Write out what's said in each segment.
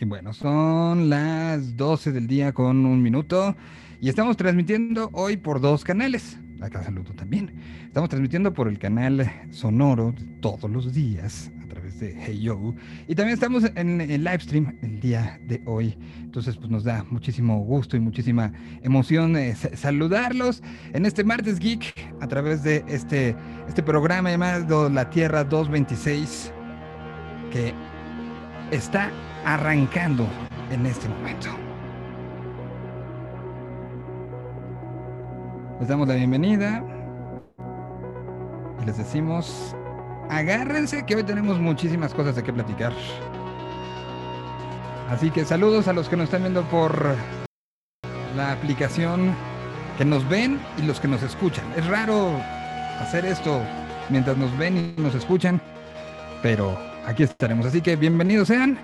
Y bueno, son las 12 del día con un minuto y estamos transmitiendo hoy por dos canales. Acá saludo también. Estamos transmitiendo por el canal sonoro todos los días a través de Hey Yo. Y también estamos en el live stream el día de hoy. Entonces, pues nos da muchísimo gusto y muchísima emoción eh, saludarlos en este martes geek a través de este, este programa llamado La Tierra 226 que está arrancando en este momento. Les damos la bienvenida y les decimos, agárrense que hoy tenemos muchísimas cosas de qué platicar. Así que saludos a los que nos están viendo por la aplicación, que nos ven y los que nos escuchan. Es raro hacer esto mientras nos ven y nos escuchan, pero aquí estaremos. Así que bienvenidos sean.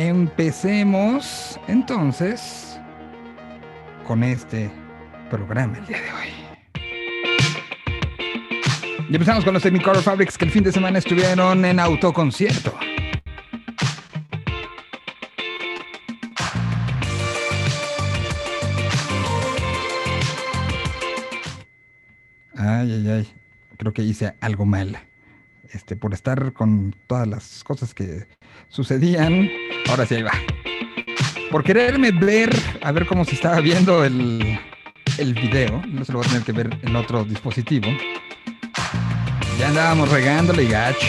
Empecemos entonces con este programa el día de hoy. Y empezamos con los Technicolor Fabrics que el fin de semana estuvieron en autoconcierto. Ay, ay, ay. Creo que hice algo mal. Este, por estar con todas las cosas que sucedían. Ahora sí, ahí va. Por quererme ver, a ver cómo se estaba viendo el, el video, no se lo voy a tener que ver en otro dispositivo. Ya andábamos regándole gacho.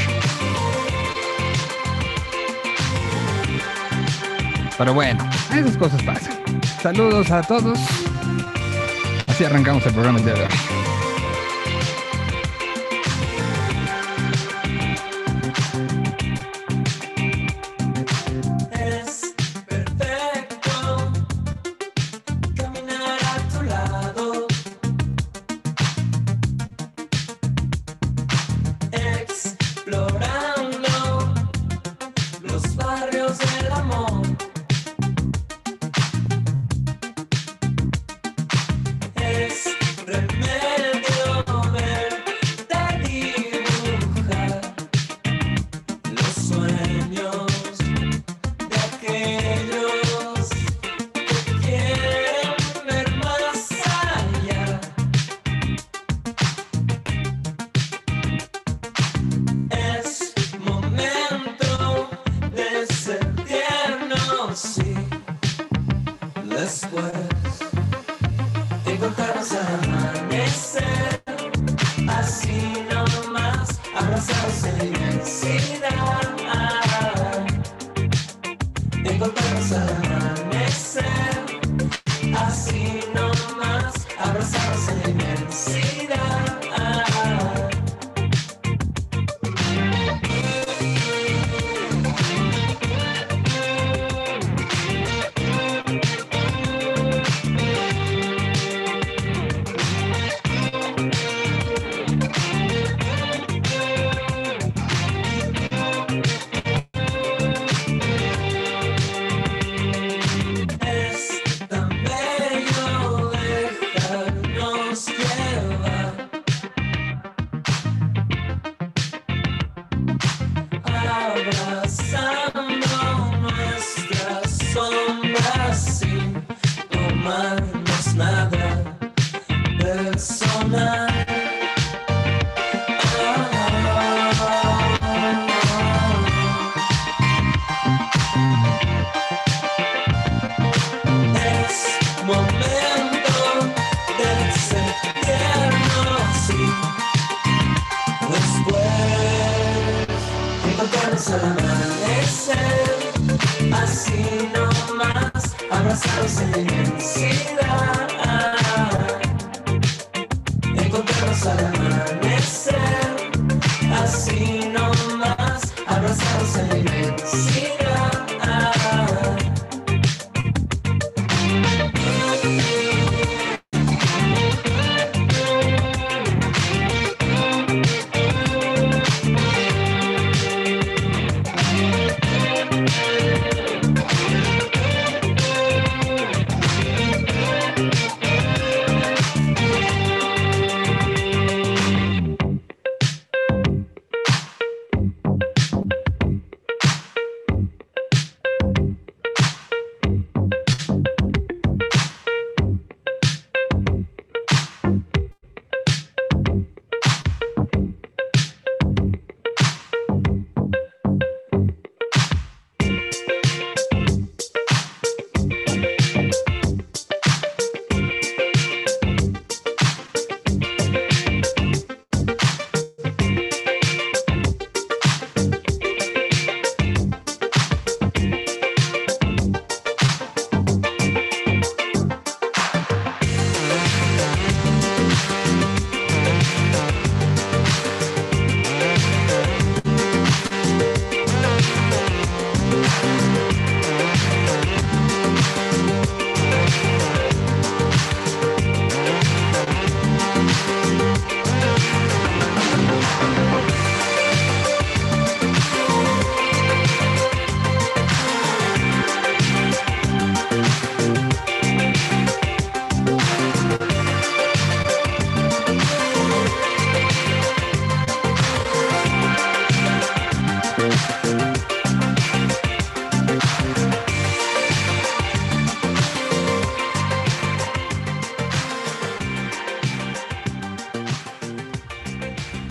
Pero bueno, esas cosas pasan. Saludos a todos. Así arrancamos el programa de hoy.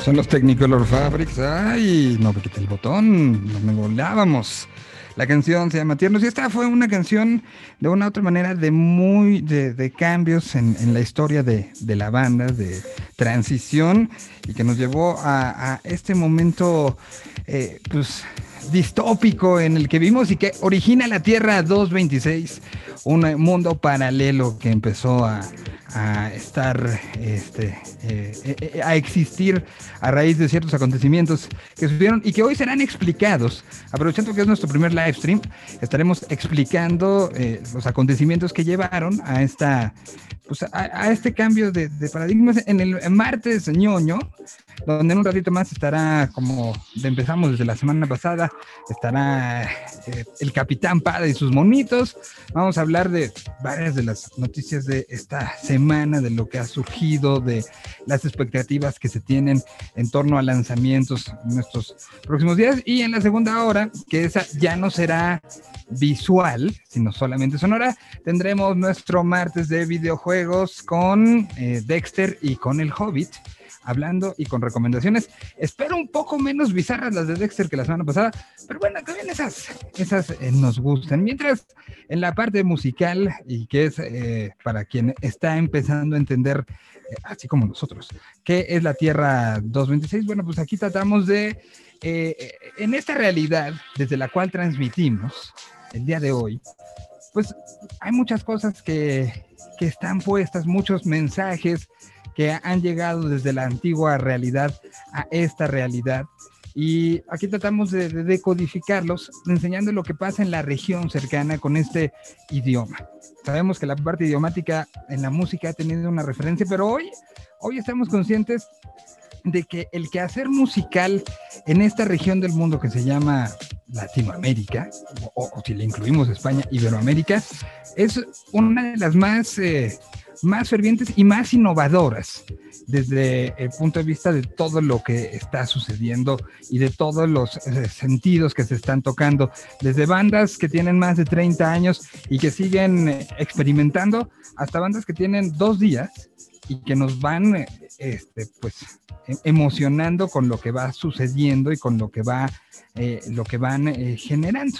Son los Technicolor Fabrics. Ay, no me quité el botón, no me volábamos. La canción se llama Tiernos y esta fue una canción de una otra manera de muy de, cambios en, la historia de, la banda, de transición y que nos llevó a, este momento eh, pues distópico en el que vimos y que origina la Tierra 226, un mundo paralelo que empezó a, a estar, este, eh, eh, eh, a existir a raíz de ciertos acontecimientos que sucedieron y que hoy serán explicados. Aprovechando que es nuestro primer live stream, estaremos explicando los acontecimientos que llevaron a esta, pues a, este cambio de, de, paradigmas en el martes ñoño donde en un ratito más estará, como empezamos desde la semana pasada, estará eh, el Capitán Pada y sus monitos. Vamos a hablar de varias de las noticias de esta semana, de lo que ha surgido, de las expectativas que se tienen en torno a lanzamientos en estos próximos días. Y en la segunda hora, que esa ya no será visual, sino solamente sonora, tendremos nuestro martes de videojuegos con eh, Dexter y con el Hobbit hablando y con recomendaciones. Espero un poco menos bizarras las de Dexter que la semana pasada, pero bueno, también esas, esas eh, nos gustan. Mientras en la parte musical, y que es eh, para quien está empezando a entender, eh, así como nosotros, qué es la Tierra 226, bueno, pues aquí tratamos de, en esta realidad desde la cual transmitimos el día de hoy, pues hay muchas cosas que, que están puestas, muchos mensajes que han llegado desde la antigua realidad a esta realidad. Y aquí tratamos de, decodificarlos, enseñando lo que pasa en la región cercana con este idioma. Sabemos que la parte idiomática en la música ha tenido una referencia, pero hoy, hoy estamos conscientes de que el quehacer musical en esta región del mundo que se llama Latinoamérica, o, si le incluimos España, Iberoamérica, es una de las más eh, más fervientes y más innovadoras desde el punto de vista de todo lo que está sucediendo y de todos los eh, sentidos que se están tocando, desde bandas que tienen más de 30 años y que siguen eh, experimentando, hasta bandas que tienen dos días y que nos van eh, este, pues, e, emocionando con lo que va sucediendo y con lo que, va, lo que van generando.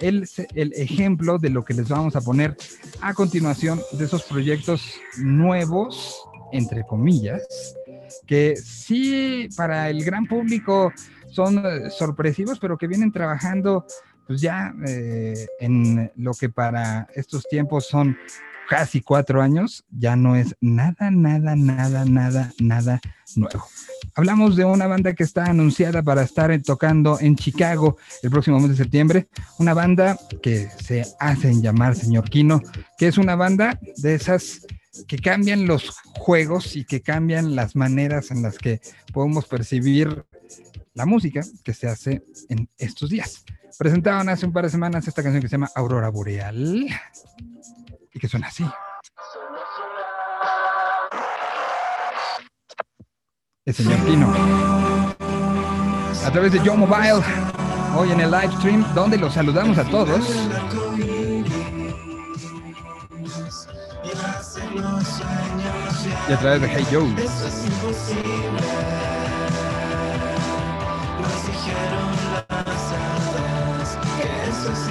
El, el ejemplo de lo que les vamos a poner a continuación de esos proyectos nuevos, entre comillas, que sí para el gran público son eh, sorpresivos, pero que vienen trabajando pues ya eh, en lo que para estos tiempos son casi cuatro años, ya no es nada, nada, nada, nada, nada nuevo. Hablamos de una banda que está anunciada para estar tocando en Chicago el próximo mes de septiembre. Una banda que se hacen llamar Señor Kino, que es una banda de esas que cambian los juegos y que cambian las maneras en las que podemos percibir la música que se hace en estos días. Presentaron hace un par de semanas esta canción que se llama Aurora Boreal y que suena así. el señor Pino. A través de Yo Mobile, hoy en el live stream, donde los saludamos a todos. Y a través de Hey Joe.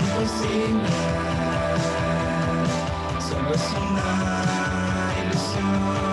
Solo es una ilusión.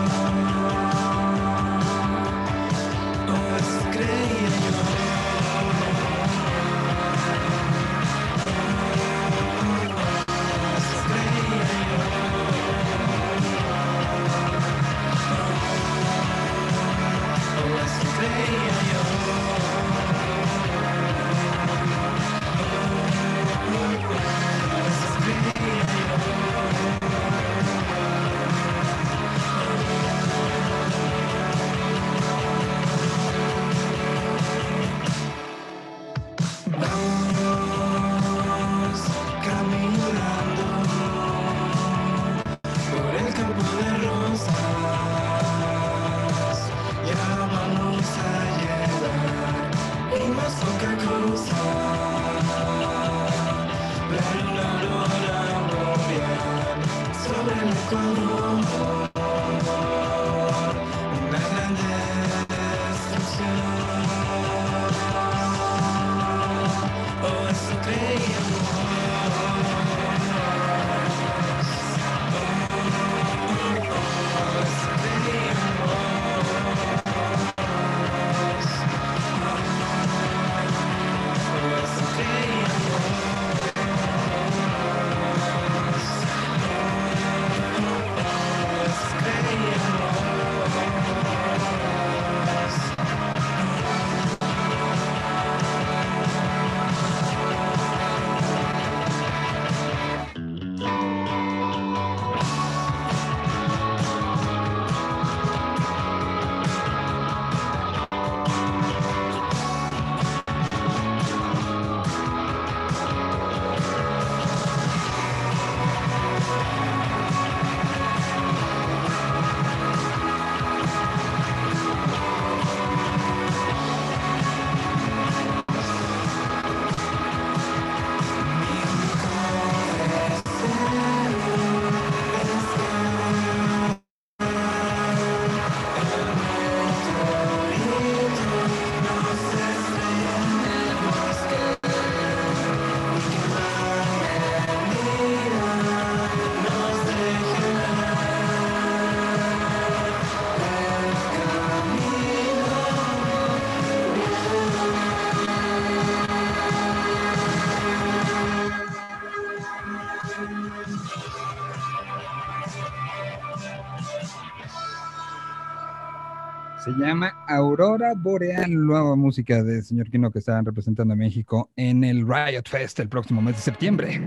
Se llama Aurora Boreal, nueva música del señor Kino que está representando a México en el Riot Fest el próximo mes de septiembre.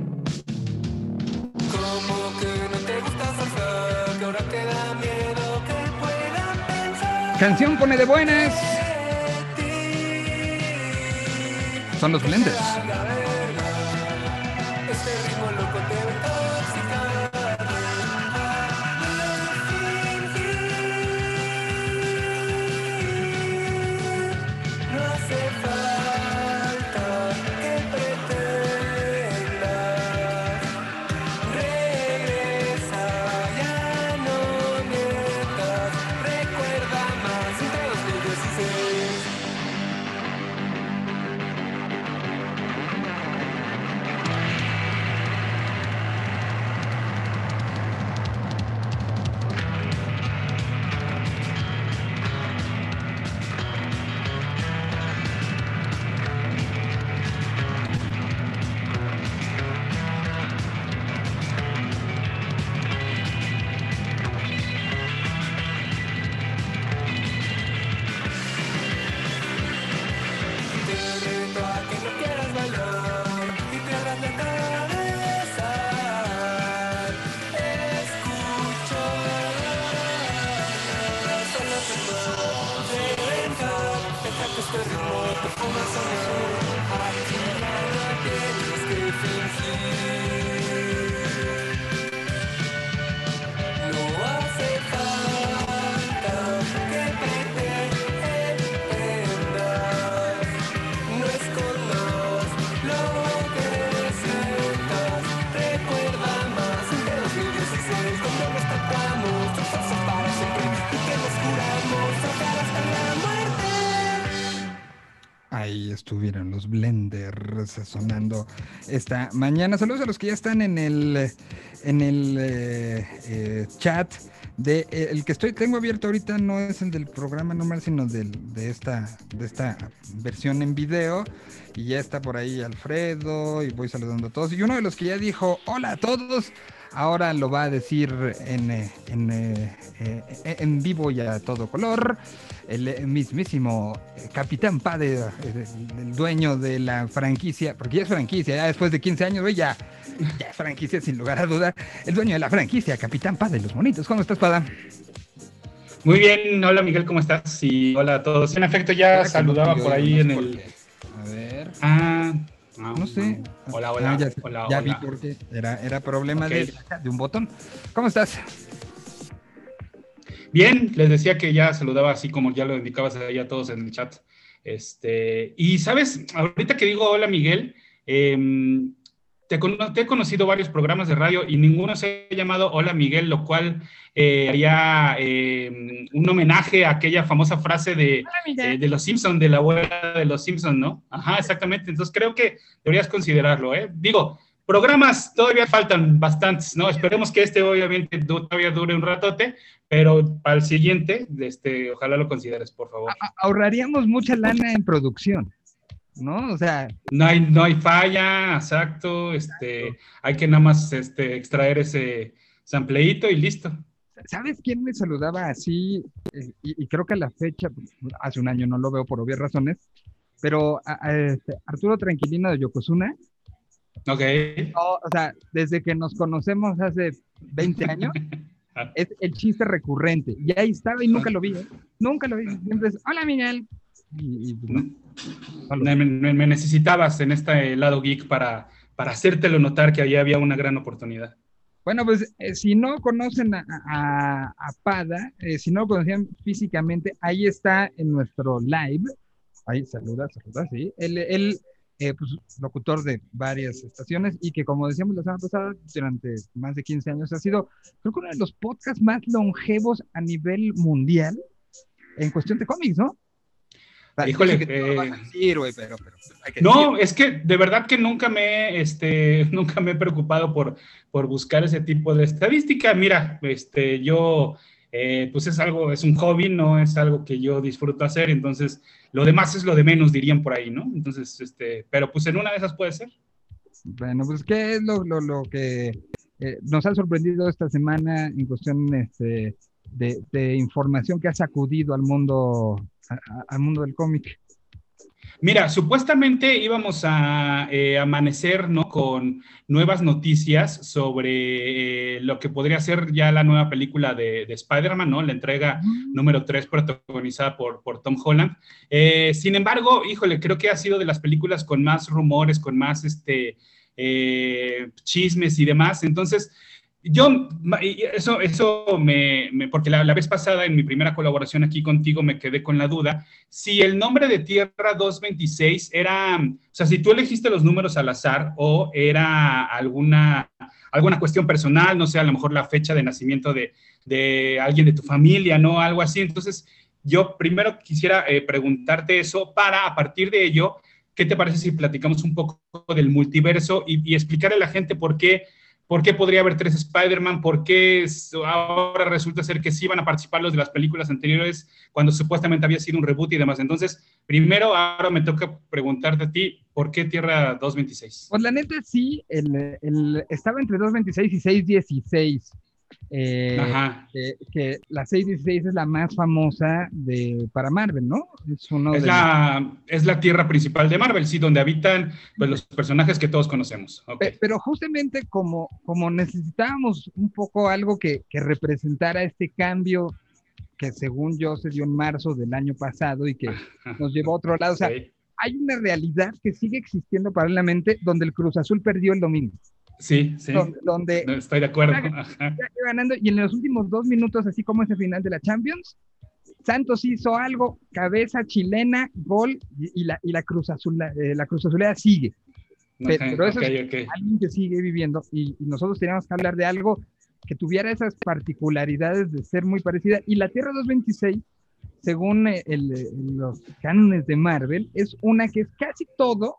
Canción pone de buenas. Son los blenders. Sonando esta mañana. Saludos a los que ya están en el, en el eh, eh, chat. De, eh, el que estoy tengo abierto ahorita no es el del programa normal, sino del, de, esta, de esta versión en video. Y ya está por ahí Alfredo y voy saludando a todos. Y uno de los que ya dijo, hola a todos, ahora lo va a decir en, en, en vivo y a todo color el mismísimo eh, Capitán Pade, el, dueño de la franquicia, porque ya es franquicia, ya después de 15 años, ya, ya es franquicia sin lugar a duda, el dueño de la franquicia, Capitán Pade, los monitos. ¿Cómo estás, Pada? Muy bien, hola Miguel, ¿cómo estás? Y hola a todos. En efecto, ya saludaba por ahí en el... A ver. Ah, no, sé. Hola, hola. Ah, ya, hola, ya vi por qué. Era, era problema de, de un botón. ¿Cómo estás? Bien, les decía que ya saludaba así como ya lo indicabas ahí a todos en el chat. Este, y sabes, ahorita que digo hola Miguel, em, te, he conocido varios programas de radio y ninguno se ha llamado Hola Miguel, lo cual eh, haría em, un homenaje a aquella famosa frase de, eh, de los Simpson, de la abuela de los Simpson, ¿no? Ajá, exactamente. Entonces creo que deberías considerarlo, ¿eh? Digo, programas todavía faltan bastantes, ¿no? Esperemos que este obviamente todavía dure un ratote, pero para el siguiente, este, ojalá lo consideres, por favor. Ahorraríamos mucha lana en producción, ¿no? O sea... No hay, no hay falla, exacto, este, hay que nada más este, extraer ese sampleito y listo. ¿Sabes quién me saludaba así? Eh, y, creo que a la fecha, pues, hace un año no lo veo por obvias razones, pero este, Arturo Tranquilino de Yokozuna. Ok. o sea, desde que nos conocemos hace 20 años, es el chiste recurrente. Y ahí estaba y nunca lo vi. ¿eh? Nunca lo vi. Siempre es, hola Miguel. Me, necesitabas en este lado geek para, para hacértelo notar que ahí había una gran oportunidad. Bueno, pues eh, si no conocen a, a, Pada, eh, si no lo conocían físicamente, ahí está en nuestro live. Ahí saluda, saluda, sí. Él, él eh, pues, locutor de varias estaciones y que, como decíamos la semana pasada, durante más de 15 años ha sido, creo que uno de los podcasts más longevos a nivel mundial en cuestión de cómics, ¿no? Híjole, no, es que de verdad que nunca me, este, nunca me he preocupado por, por buscar ese tipo de estadística. Mira, este, yo eh, pues es algo, es un hobby, no es algo que yo disfruto hacer, entonces lo demás es lo de menos, dirían por ahí, ¿no? Entonces, este, pero pues en una de esas puede ser. Bueno, pues ¿qué es lo, lo, lo que eh, nos ha sorprendido esta semana en cuestión este, de, información que ha sacudido al mundo, al mundo del cómic? Mira, supuestamente íbamos a eh, amanecer ¿no? con nuevas noticias sobre eh, lo que podría ser ya la nueva película de, Spider-Man, ¿no? La entrega número 3 protagonizada por, por Tom Holland. Eh, sin embargo, híjole, creo que ha sido de las películas con más rumores, con más este, chismes y demás. Entonces, yo, eso, eso me, porque la, vez pasada en mi primera colaboración aquí contigo me quedé con la duda, si el nombre de Tierra 226 era, o sea, si tú elegiste los números al azar o era alguna, alguna cuestión personal, no sé, a lo mejor la fecha de nacimiento de, de alguien de tu familia, ¿no? Algo así. Entonces, yo primero quisiera eh, preguntarte eso para, a partir de ello, ¿qué te parece si platicamos un poco del multiverso y, y explicarle a la gente por qué ¿Por qué podría haber tres Spider-Man? ¿Por qué ahora resulta ser que sí van a participar los de las películas anteriores cuando supuestamente había sido un reboot y demás? Entonces, primero, ahora me toca preguntarte a ti, ¿por qué Tierra 226? Pues la neta sí, el, estaba entre 226 y 616. Eh, que, la 616 es la más famosa de, para Marvel, ¿no? Es, la, es la tierra principal de Marvel, sí, donde habitan pues, los personajes que todos conocemos. Pero justamente como, como necesitábamos un poco algo que, que, representara este cambio que según yo se dio en marzo del año pasado y que nos llevó a otro lado, o sea, hay una realidad que sigue existiendo paralelamente donde el Cruz Azul perdió el domingo. Sí, sí. Donde, estoy de acuerdo. ganando, y en los últimos dos minutos, así como ese final de la Champions, Santos hizo algo, cabeza chilena, gol, y, la, y la Cruz Azul, la, eh, Cruz Azulea sigue. pero, eso es alguien que sigue viviendo, y, nosotros teníamos que hablar de algo que tuviera esas particularidades de ser muy parecida. Y la Tierra 226, según eh, los cánones de Marvel, es una que es casi todo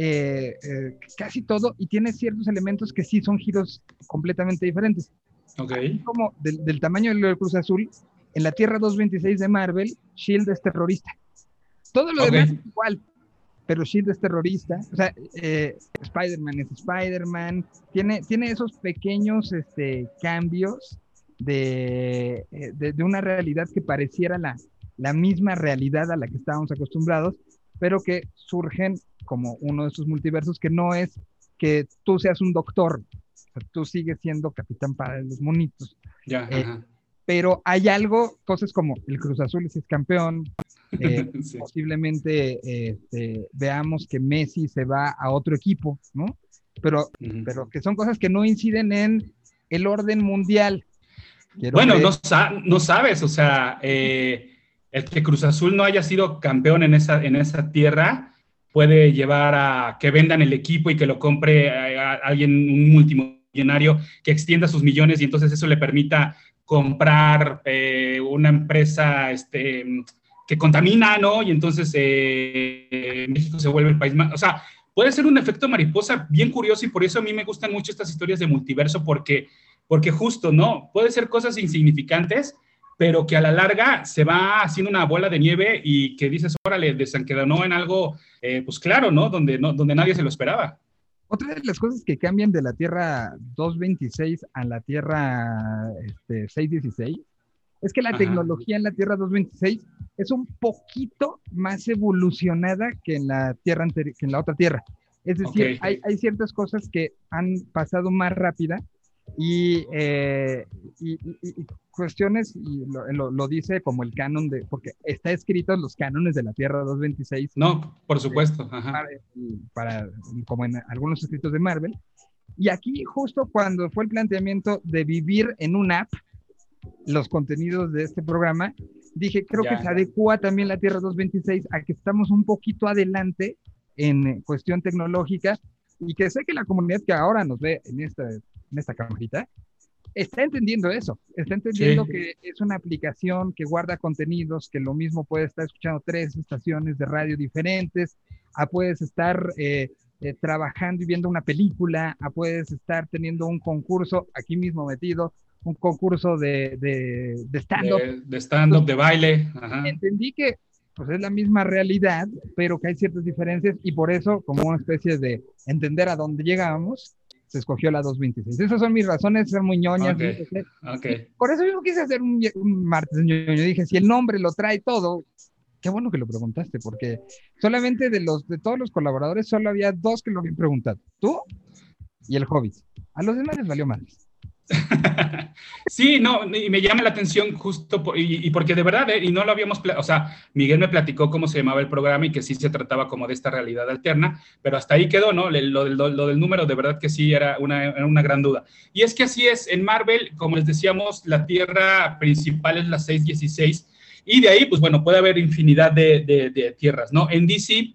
eh, eh, casi todo y tiene ciertos elementos que sí son giros completamente diferentes. Ok. Como del, tamaño del Cruz Azul, en la Tierra 226 de Marvel, Shield es terrorista. Todo lo demás es igual, pero Shield es terrorista. O sea, eh, Spider-Man es Spider-Man. Tiene, tiene esos pequeños este, cambios de, de, de, una realidad que pareciera la, la misma realidad a la que estábamos acostumbrados, pero que surgen como uno de esos multiversos que no es que tú seas un doctor, tú sigues siendo capitán para los monitos. Ya, eh, pero hay algo, cosas como el Cruz Azul es campeón, eh, posiblemente este, veamos que Messi se va a otro equipo, ¿no? Pero, pero que son cosas que no inciden en el orden mundial. bueno, no, no, sabes, o sea, eh, el que Cruz Azul no haya sido campeón en esa, en esa tierra puede llevar a que vendan el equipo y que lo compre a, alguien, un multimillonario, que extienda sus millones y entonces eso le permita comprar eh, una empresa este, que contamina, ¿no? Y entonces eh, México se vuelve el país más, o sea, puede ser un efecto mariposa bien curioso y por eso a mí me gustan mucho estas historias de multiverso porque, porque justo, ¿no? Puede ser cosas insignificantes, pero que a la larga se va haciendo una bola de nieve y que dices, órale, desencadenó en algo, eh, pues claro, ¿no? Donde, ¿no? donde nadie se lo esperaba. Otra de las cosas que cambian de la Tierra 226 a la Tierra este, 616 es que la tecnología en la Tierra 226 es un poquito más evolucionada que en la, tierra que en la otra Tierra. Es decir, hay, hay, ciertas cosas que han pasado más rápida y, eh, y, cuestiones, y lo, dice como el canon de, porque está escrito en los cánones de la Tierra 226. No, por supuesto. Para, como en algunos escritos de Marvel. Y aquí justo cuando fue el planteamiento de vivir en una app, los contenidos de este programa, dije, creo que se adecua también la Tierra 226 a que estamos un poquito adelante en cuestión tecnológica y que sé que la comunidad que ahora nos ve en esta, en esta camarita, está entendiendo eso, está entendiendo que es una aplicación que guarda contenidos, que lo mismo puede estar escuchando tres estaciones de radio diferentes, a puedes estar eh, eh, trabajando y viendo una película, a puedes estar teniendo un concurso aquí mismo metido, un concurso de, de, stand-up. De, stand-up, de baile. Entendí que pues es la misma realidad, pero que hay ciertas diferencias y por eso, como una especie de entender a dónde llegábamos, se escogió la 226. Esas son mis razones, ser muy ñoñas. Okay. Por eso yo quise hacer un, un martes ñoño. Dije, si el nombre lo trae todo, qué bueno que lo preguntaste, porque solamente de los de todos los colaboradores solo había dos que lo habían preguntado. Tú y el Hobbit. A los demás les valió mal. sí, no, y me llama la atención justo, y, porque de verdad, eh, y no lo habíamos, o sea, Miguel me platicó cómo se llamaba el programa y que sí se trataba como de esta realidad alterna, pero hasta ahí quedó, ¿no? Lo, del número, de verdad que sí era una, una, gran duda. Y es que así es, en Marvel, como les decíamos, la Tierra principal es la 616, y de ahí, pues bueno, puede haber infinidad de, tierras, ¿no? En DC,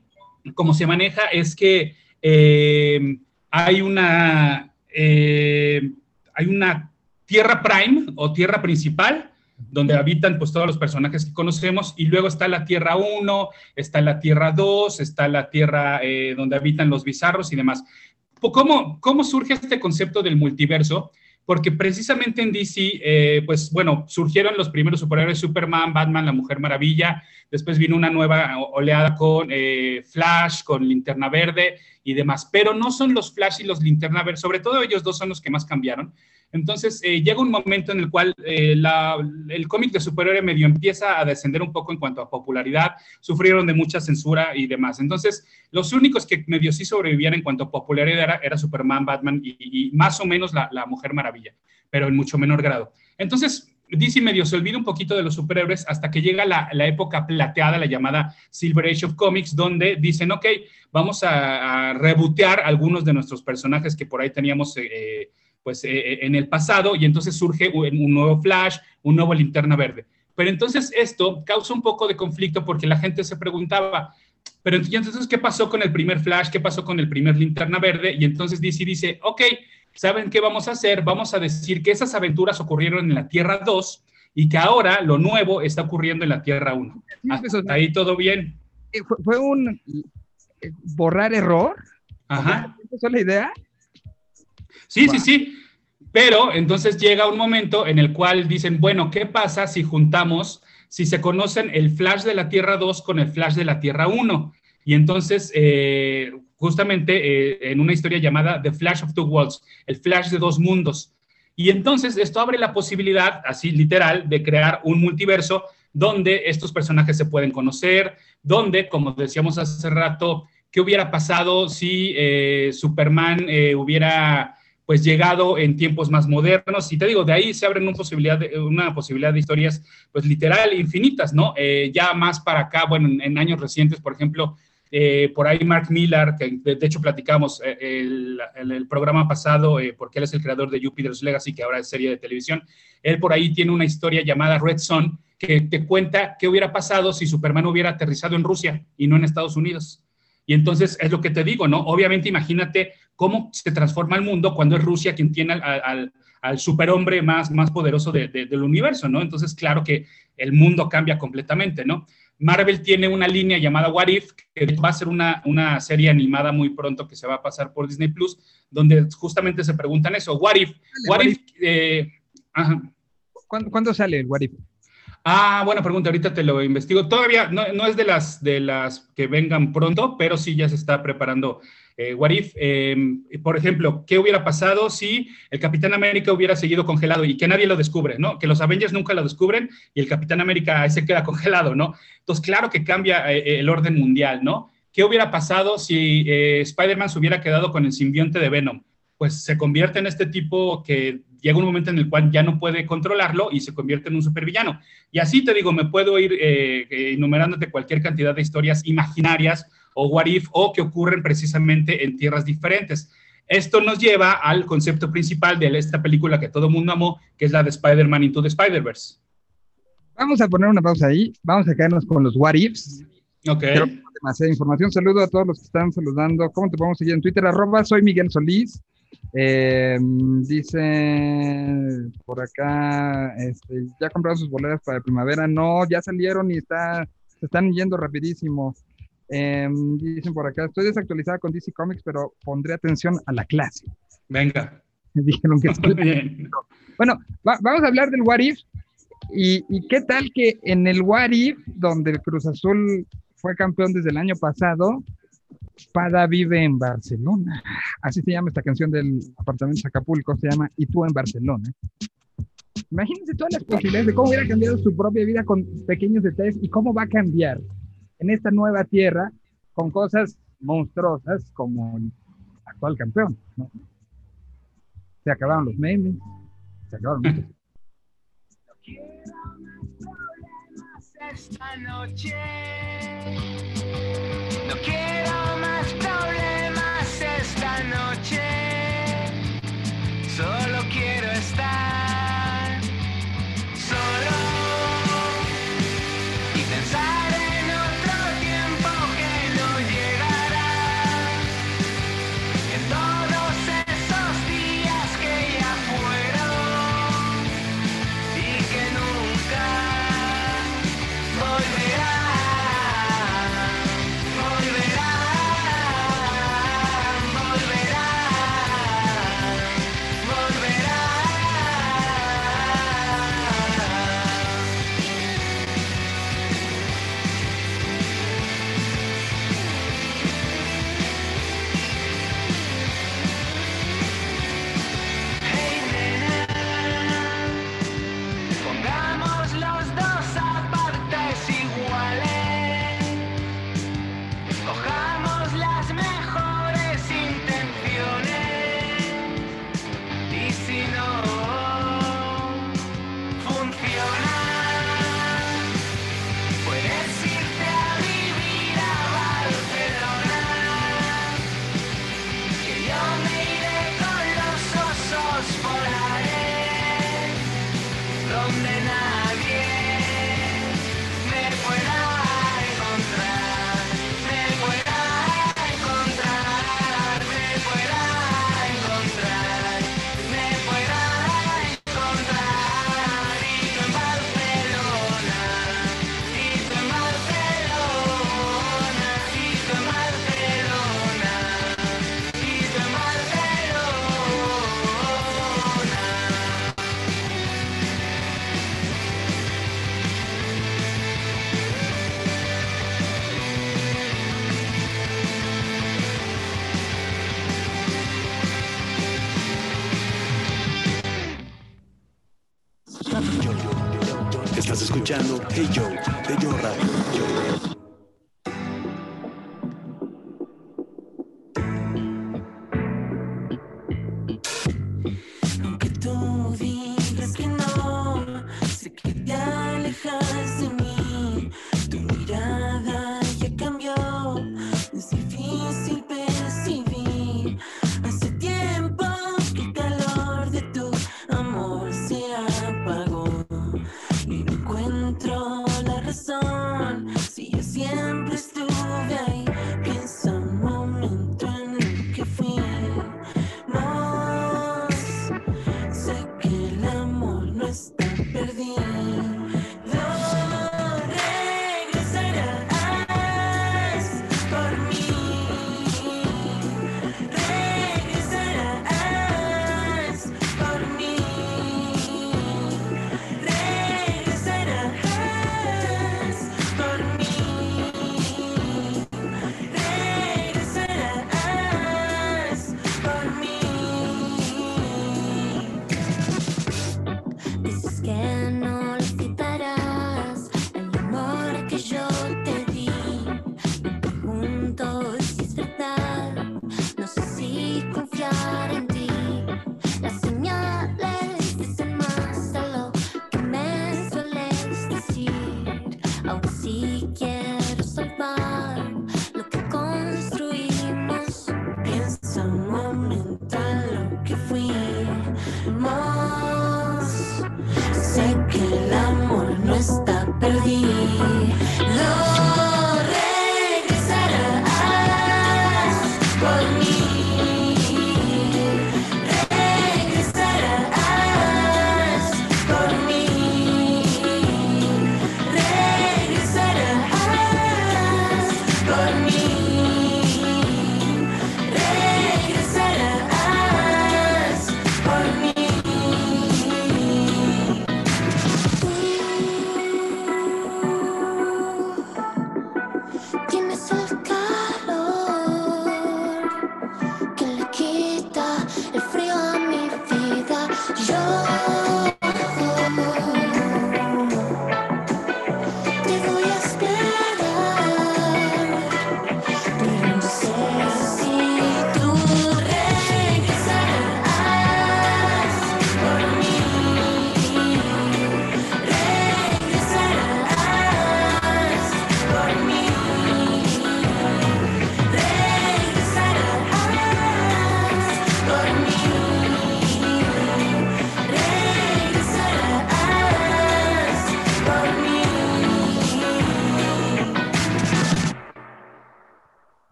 como se maneja es que eh, hay una... Eh, hay una tierra prime o tierra principal donde habitan pues todos los personajes que conocemos y luego está la Tierra 1, está la Tierra 2, está la Tierra eh, donde habitan los bizarros y demás. ¿Cómo, ¿Cómo surge este concepto del multiverso? Porque precisamente en DC, eh, pues bueno, surgieron los primeros superhéroes, Superman, Batman, la Mujer Maravilla, después vino una nueva oleada con eh, Flash, con Linterna Verde y demás, pero no son los Flash y los Linterna Verde, sobre todo ellos dos son los que más cambiaron, entonces, eh, llega un momento en el cual eh, el cómic de superhéroe medio empieza a descender un poco en cuanto a popularidad, sufrieron de mucha censura y demás. Entonces, los únicos que medio sí sobrevivían en cuanto a popularidad era, Superman, Batman y, más o menos la, Mujer Maravilla, pero en mucho menor grado. Entonces, DC medio se olvida un poquito de los superhéroes hasta que llega la, época plateada, la llamada Silver Age of Comics, donde dicen, ok, vamos a, rebotear algunos de nuestros personajes que por ahí teníamos eh, pues, eh, eh, en el pasado y entonces surge un, nuevo Flash, un nuevo linterna verde. Pero entonces esto causa un poco de conflicto porque la gente se preguntaba, pero entonces, ¿qué pasó con el primer Flash? ¿Qué pasó con el primer linterna verde? Y entonces DC dice, ok, ¿saben qué vamos a hacer? Vamos a decir que esas aventuras ocurrieron en la Tierra 2 y que ahora lo nuevo está ocurriendo en la Tierra 1. Hasta ahí todo bien. Eh, fue, un borrar error. Ajá. ¿Esa es la idea? Sí, sí, sí. Pero entonces llega un momento en el cual dicen, bueno, ¿qué pasa si juntamos, si se conocen el flash de la Tierra 2 con el flash de la Tierra 1? Y entonces, eh, justamente eh, en una historia llamada The Flash of Two Worlds, el flash de dos mundos. Y entonces esto abre la posibilidad, así literal, de crear un multiverso donde estos personajes se pueden conocer, donde, como decíamos hace rato, ¿qué hubiera pasado si eh, Superman hubiera pues llegado en tiempos más modernos. Y te digo, de ahí se abren una posibilidad de, una posibilidad de historias, pues literal, infinitas, ¿no? Eh, ya más para acá, bueno, en, años recientes, por ejemplo, eh, por ahí Mark Millar, que de, hecho platicamos eh, el, el, programa pasado, porque él es el creador de Jupiter's Legacy, que ahora es serie de televisión, él por ahí tiene una historia llamada Red Son, que te cuenta qué hubiera pasado si Superman hubiera aterrizado en Rusia y no en Estados Unidos. Y entonces es lo que te digo, ¿no? Obviamente imagínate cómo se transforma el mundo cuando es Rusia quien tiene al, al, superhombre más, más poderoso del universo, ¿no? Entonces, claro que el mundo cambia completamente, ¿no? Marvel tiene una línea llamada What If, que va a ser una, una serie animada muy pronto que se va a pasar por Disney Plus, donde justamente se preguntan eso, What If, What, if, eh, ¿Cuándo, sale el What If? Ah, buena pregunta, ahorita te lo investigo. Todavía no, no, es de las, de las que vengan pronto, pero sí ya se está preparando eh, what em, por ejemplo, ¿qué hubiera pasado si el Capitán América hubiera seguido congelado y que nadie lo descubre, ¿no? Que los Avengers nunca lo descubren y el Capitán América se queda congelado, ¿no? Entonces, claro que cambia eh, eh, el orden mundial, ¿no? ¿Qué hubiera pasado si Spider-Man se hubiera quedado con el simbionte de Venom? Pues se convierte en este tipo que llega un momento en el cual ya no puede controlarlo y se convierte en un supervillano. Y así te digo, me puedo ir enumerándote cualquier cantidad de historias imaginarias o what if, o que ocurren precisamente en tierras diferentes. Esto nos lleva al concepto principal de esta película que todo el mundo amó, que es la de Spider-Man Into the Spider-Verse. Vamos a poner una pausa ahí, vamos a quedarnos con los what ifs. Ok. demasiada información. Saludo a todos los que están saludando. ¿Cómo te podemos seguir en Twitter? Arroba, soy Miguel Solís. Eh, dice por acá, este, ya compraron sus boletas para primavera. No, ya salieron y está, se están yendo rapidísimo. Em, dicen por acá, estoy desactualizada con DC Comics, pero pondré atención a la clase. Venga. Dijeron que bien. Bueno, vamos a hablar del What If. Y, y, qué tal que en el What If, donde el Cruz Azul fue campeón desde el año pasado, Pada vive en Barcelona. Así se llama esta canción del apartamento de Acapulco, se llama Y tú en Barcelona. Imagínense todas las posibilidades de cómo hubiera cambiado su propia vida con pequeños detalles y cómo va a cambiar en esta nueva tierra con cosas monstruosas como el actual campeón. Se acabaron los memes, se acabaron muchos. esta noche. No quiero más problemas esta noche. Solo quiero estar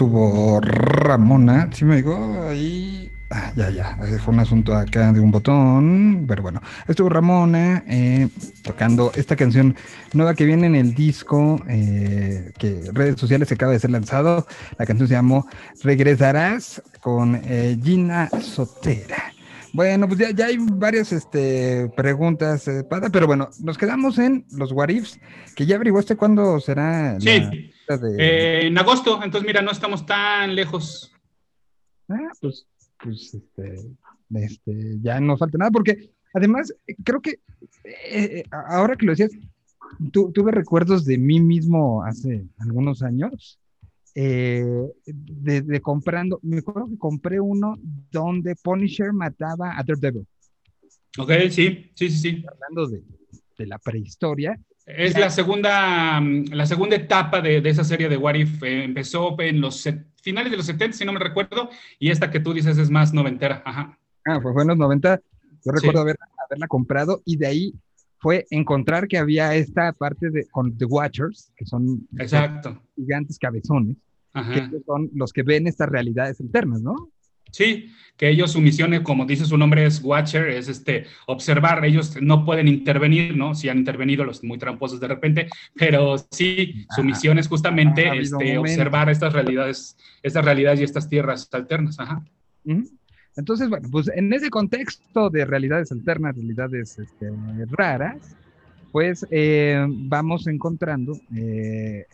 estuvo Ramona, ¿sí me digo? Ahí, ah, ya, ya, fue un asunto acá de un botón, pero bueno, estuvo Ramona eh, tocando esta canción nueva que viene en el disco eh, que redes sociales acaba de ser lanzado. La canción se llamó Regresarás con eh, Gina Sotera. Bueno, pues ya, ya hay varias este, preguntas, eh, Pada, pero bueno, nos quedamos en los what ifs, que ya averiguaste cuándo será Sí, de... eh, en agosto, entonces mira, no estamos tan lejos. Ah, pues, pues este, este, ya no falta nada, porque además eh, creo que eh, a- ahora que lo decías, tu- tuve recuerdos de mí mismo hace algunos años, eh, de, de comprando, me acuerdo que compré uno donde Punisher mataba a Daredevil, Ok, sí, sí, sí, sí. hablando de, de la prehistoria. Es la segunda, la segunda etapa de, de esa serie de What If. eh, empezó en los set- finales de los 70, si no me recuerdo, y esta que tú dices es más noventera. Ajá. Ah, fue, fue en los 90, yo recuerdo Sí. haber, haberla comprado y de ahí fue encontrar que había esta parte de con The Watchers, que son Exacto. gigantes cabezones, que Ajá. ellos son los que ven estas realidades alternas, ¿no? Sí, que ellos su misión, como dice su nombre, es Watcher, es este observar. Ellos no pueden intervenir, ¿no? Si han intervenido los muy tramposos de repente, pero sí, su Ah, misión es justamente este, observar estas realidades, estas realidades y estas tierras alternas. Ajá. Ujú. Entonces, bueno, pues en ese contexto de realidades alternas, realidades este, raras, pues eh, vamos encontrando eh,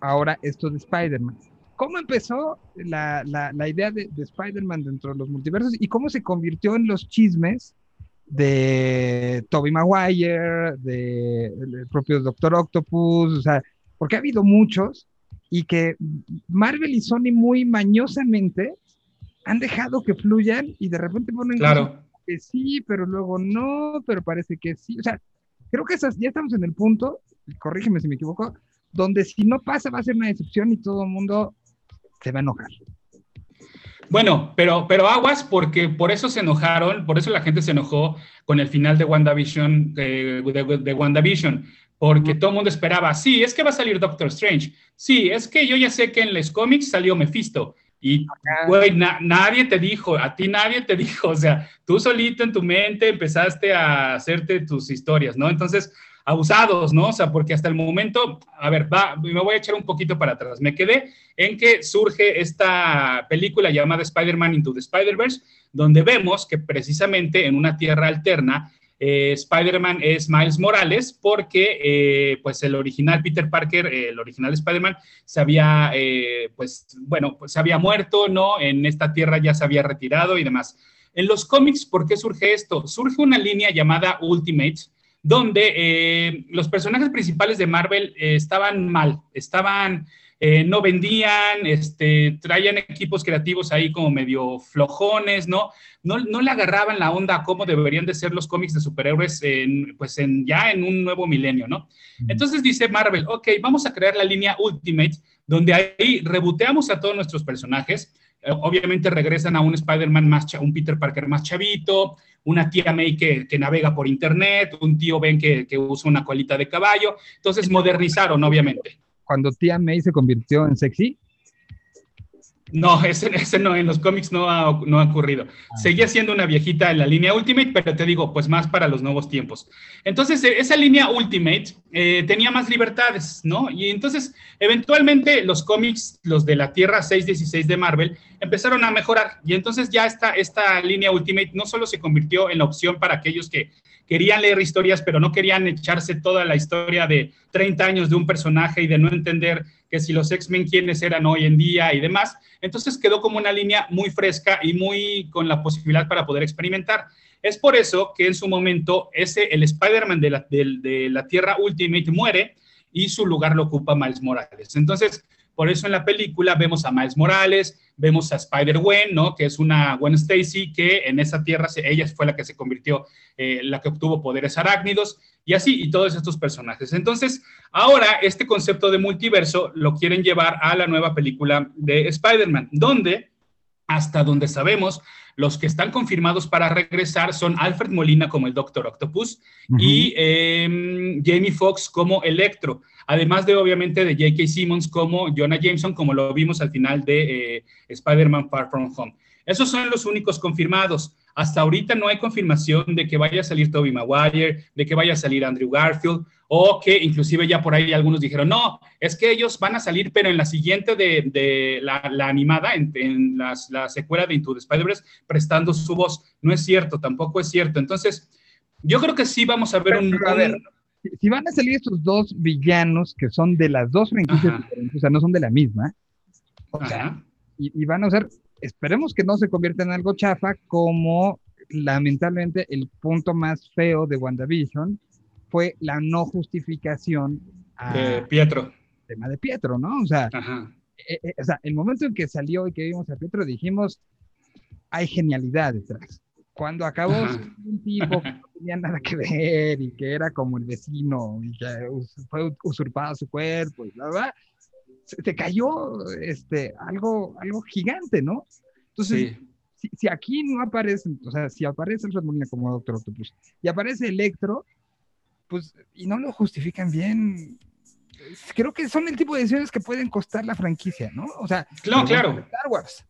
ahora esto de Spider-Man. ¿Cómo empezó la, la- la idea de, de Spider-Man dentro de los multiversos y cómo se convirtió en los chismes de Tobey Maguire, de el propio Doctor Octopus, o sea, porque ha habido muchos y que Marvel y Sony muy mañosamente han dejado que fluyan y de repente ponen Claro. que sí, pero luego no, pero parece que sí. O sea, creo que esas, ya estamos en el punto, corrígeme si me equivoco, donde si no pasa va a ser una decepción y todo el mundo se va a enojar. Bueno, pero, pero aguas porque por eso se enojaron, por eso la gente se enojó con el final de WandaVision, eh, de, de WandaVision, porque todo el mundo esperaba, sí, es que va a salir Doctor Strange, sí, es que yo ya sé que en los cómics salió Mephisto, y güey, na- nadie te dijo, a ti nadie te dijo, o sea, tú solito en tu mente empezaste a hacerte tus historias, ¿no? Entonces, abusados, ¿no? O sea, porque hasta el momento, a ver, va, me voy a echar un poquito para atrás. Me quedé en que surge esta película llamada Spider-Man Into the Spider-Verse, donde vemos que precisamente en una tierra alterna, eh, Spider-Man es Miles Morales porque eh, pues el original Peter Parker, eh, el original Spider-Man, se había, pues bueno, pues se había muerto, ¿no? En esta tierra ya se había retirado y demás. En los cómics, ¿por qué surge esto? Surge una línea llamada Ultimates, donde los personajes principales de Marvel estaban mal, estaban, eh, no vendían, este, traían equipos creativos ahí como medio flojones, ¿no? No, no le agarraban la onda a cómo deberían de ser los cómics de superhéroes en, pues en, ya en un nuevo milenio, ¿no? Entonces dice Marvel, ok, vamos a crear la línea Ultimate, donde ahí reboteamos a todos nuestros personajes, eh, obviamente regresan a un Spider-Man más, un Peter Parker más chavito, una tía May que, que navega por internet, un tío Ben que, que usa una colita de caballo. Entonces modernizaron, obviamente. Cuando tía May se convirtió en sexy, No, ese, ese no, en los cómics no ha, no ha ocurrido. Seguía siendo una viejita en la línea Ultimate, pero te digo, pues más para los nuevos tiempos. Entonces, eh, esa línea Ultimate eh, tenía más libertades, ¿no? Y entonces, eventualmente, los cómics, los de la Tierra 616 de Marvel, empezaron a mejorar. Y entonces ya esta, esta línea Ultimate no solo se convirtió en la opción para aquellos que querían leer historias, pero no querían echarse toda la historia de 30 años de un personaje y de no entender que si los X-Men quiénes eran hoy en día y demás. Entonces quedó como una línea muy fresca y muy con la posibilidad para poder experimentar. Es por eso que en su momento ese, el Spider-Man de la, de, de la Tierra Ultimate muere y su lugar lo ocupa Miles Morales. Entonces, por eso en la película vemos a Miles Morales, vemos a Spider-Gwen, ¿no? Que es una Gwen Stacy que en esa tierra ella fue la que se convirtió, eh, la que obtuvo poderes arácnidos y así, y todos estos personajes. Entonces, ahora este concepto de multiverso lo quieren llevar a la nueva película de Spider-Man, donde hasta donde sabemos, los que están confirmados para regresar son Alfred Molina como el Doctor Octopus y eh, Jamie Foxx como Electro, además de obviamente de J.K. Simmons como Jonah Jameson, como lo vimos al final de eh, Spider-Man Far From Home. Esos son los únicos confirmados. Hasta ahorita no hay confirmación de que vaya a salir Toby Maguire, de que vaya a salir Andrew Garfield, o que inclusive ya por ahí algunos dijeron, no, es que ellos van a salir, pero en la siguiente de, la, animada, en, la secuela de Into the Spider-Verse, prestando su voz. No es cierto, tampoco es cierto. Entonces, yo creo que sí vamos a ver un... A ver, si van a salir estos dos villanos que son de las dos franquicias diferentes, o sea, no son de la misma, o sea, y, y, van a ser, esperemos que no se convierta en algo chafa como lamentablemente el punto más feo de WandaVision, fue la no justificación de Pietro. Tema de Pietro, ¿no? O sea, eh, eh, o sea, el momento en que salió y que vimos a Pietro dijimos, hay genialidad detrás. Cuando acabó un tipo que no tenía nada que ver y que era como el vecino y que fue usurpado su cuerpo y bla, bla, se, cayó este, algo, algo gigante, ¿no? Entonces, si, si, aquí no aparece, o sea, si aparece el Red Molina como Doctor Octopus y aparece Electro, pues, y no lo justifican bien. Creo que son el tipo de decisiones que pueden costar la franquicia, ¿no? O sea, claro, claro. Star Wars.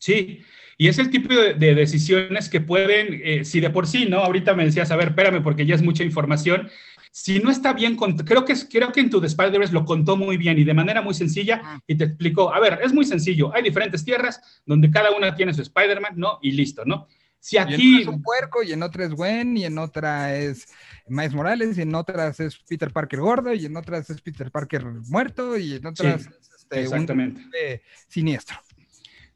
Sí, y es el tipo de, decisiones que pueden, eh, si de por sí, ¿no? Ahorita me decías, a ver, espérame, porque ya es mucha información. Si no está bien, creo que, creo que en tu Spider-Verse lo contó muy bien y de manera muy sencilla ah. y te explicó, a ver, es muy sencillo, hay diferentes tierras donde cada una tiene su Spider-Man, ¿no? Y listo, ¿no? Si aquí... es un puerco y en otra es Gwen y en otra es Miles Morales y en otras es Peter Parker gordo y en otras es Peter Parker muerto y en otras es este, exactamente. siniestro.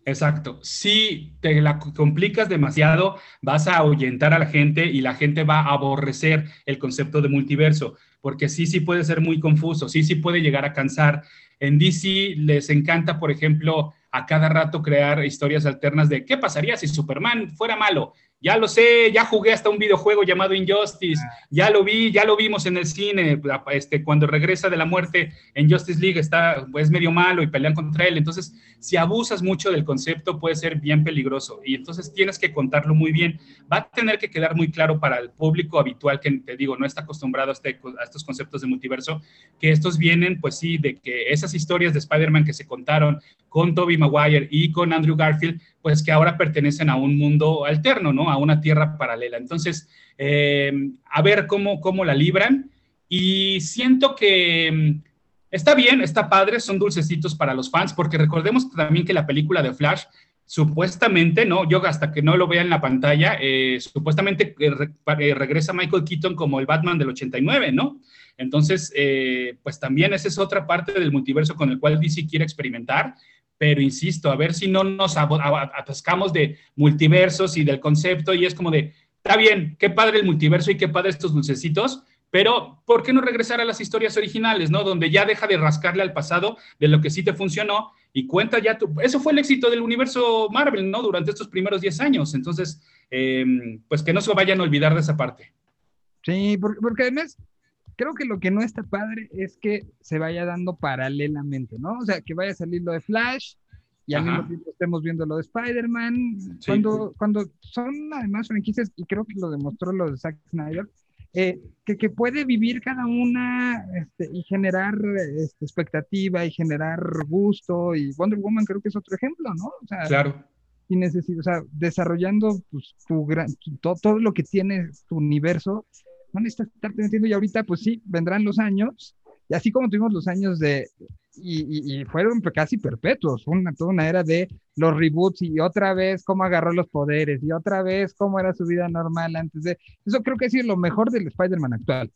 Exacto. Si te la complicas demasiado, vas a ahuyentar a la gente y la gente va a aborrecer el concepto de multiverso, porque sí, sí puede ser muy confuso, sí, sí puede llegar a cansar. En DC les encanta, por ejemplo, a cada rato crear historias alternas de qué pasaría si Superman fuera malo ya lo sé, ya jugué hasta un videojuego llamado Injustice, ah. ya lo vi, ya lo vimos en el cine, este, cuando regresa de la muerte en Justice League está, es medio malo y pelean contra él, entonces si abusas mucho del concepto puede ser bien peligroso. Y entonces tienes que contarlo muy bien, va a tener que quedar muy claro para el público habitual que te digo, no está acostumbrado a, este, a estos conceptos de multiverso, que estos vienen pues sí, de que esas historias de Spider-Man que se contaron con Tobey Maguire y con Andrew Garfield, pues que ahora pertenecen a un mundo alterno, ¿no? A una tierra paralela. Entonces, eh, a ver cómo, cómo la libran. Y siento que mm, está bien, está padre, son dulcecitos para los fans, porque recordemos también que la película de Flash, supuestamente, ¿no? Yo hasta que no lo vea en la pantalla, eh, supuestamente eh, regresa Michael Keaton como el Batman del 89, ¿no? Entonces, pues también esa es otra parte del multiverso con el cual DC quiere experimentar pero insisto, a ver si no nos atascamos de multiversos y del concepto y es como de, está bien, qué padre el multiverso y qué padre estos dulcecitos, pero ¿por qué no regresar a las historias originales, ¿no? Donde ya deja de rascarle al pasado de lo que sí te funcionó y cuenta ya tu... Eso fue el éxito del universo Marvel, ¿no? Durante estos primeros 10 años. Entonces, em, pues que no se vayan a olvidar de esa parte. Sí, porque además creo que lo que no está padre es que se vaya dando paralelamente, ¿no? O sea, que vaya a salir lo de Flash y al mismo tiempo estemos viendo lo de Spider-Man. Cuando, cuando son además franquicias, y creo que lo demostró lo de Zack Snyder, eh, que, que, puede vivir cada una este, y generar este, expectativa y generar gusto. Y Wonder Woman creo que es otro ejemplo, ¿no? O sea, claro. Y necesito, o sea, desarrollando pues, tu gran, todo, todo lo que tiene tu universo no necesitas estarte metiendo y ahorita pues sí, vendrán los años, y así como tuvimos los años de, y, fueron casi perpetuos, una, toda una era de los reboots y otra vez cómo agarró los poderes y otra vez cómo era su vida normal antes de, eso creo que ha sido lo mejor del Spider-Man actual,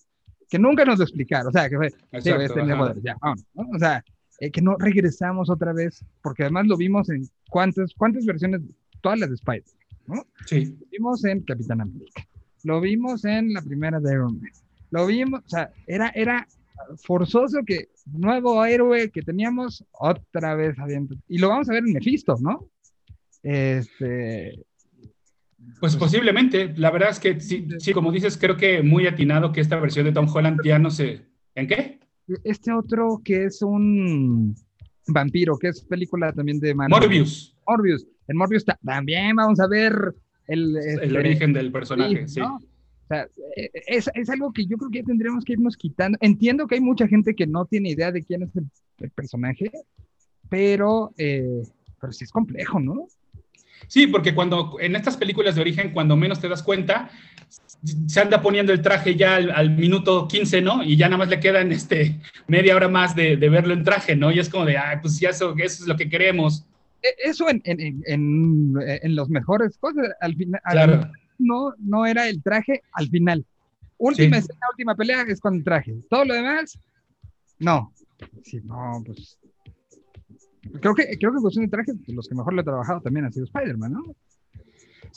que nunca nos lo explicaron, o sea, que fue, este ya, o sea, eh, que no regresamos otra vez, porque además lo vimos en cuántas, cuántas versiones, todas las de Spider, ¿no? Sí. Lo vimos en Capitán América, lo vimos en la primera de Iron Man. Lo vimos, o sea, era, era forzoso que nuevo héroe que teníamos otra vez adentro. Y lo vamos a ver en Mephisto, ¿no? Este. Pues posiblemente, la verdad es que sí, sí, como dices, creo que muy atinado que esta versión de Tom Holland ya no sé. ¿En qué? Este otro que es un Vampiro, que es película también de Man- Morbius, Morbius. En Morbius ta- también vamos a ver el, el este, origen del personaje, Sí. O sea, eh, es, es algo que yo creo que ya tendríamos que irnos quitando. Entiendo que hay mucha gente que no tiene idea de quién es el, el personaje, pero, eh, pero sí es complejo, ¿no? Sí, porque cuando en estas películas de origen, cuando menos te das cuenta, se anda poniendo el traje ya al, al minuto 15, ¿no? Y ya nada más le quedan este, media hora más de, de verlo en traje, ¿no? Y es como de, ay, pues ya eso, eso es lo que queremos. E- Eso en, en, en, en, en los mejores cosas, al final, al Claro. no, no era el traje al final. Última Sí. escena, última pelea es con el traje. Todo lo demás, no. Sí, no, pues. Creo que, creo que en cuestión de traje, los que mejor lo he trabajado también han sido Spider-Man, ¿no?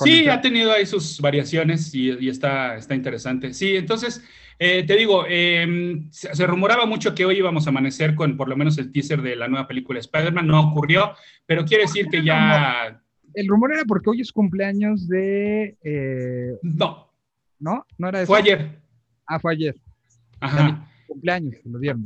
Sí, ha tenido ahí sus variaciones y, y está, está interesante. Sí, entonces, eh, te digo, eh, se, se rumoraba mucho que hoy íbamos a amanecer con por lo menos el teaser de la nueva película de Spider-Man. No ocurrió, pero quiere decir que ya... El rumor era porque hoy es cumpleaños de. eh, No, ¿No? ¿No era eso? fue ayer. Ah, fue ayer. Ajá. Cumpleaños, que lo dieron.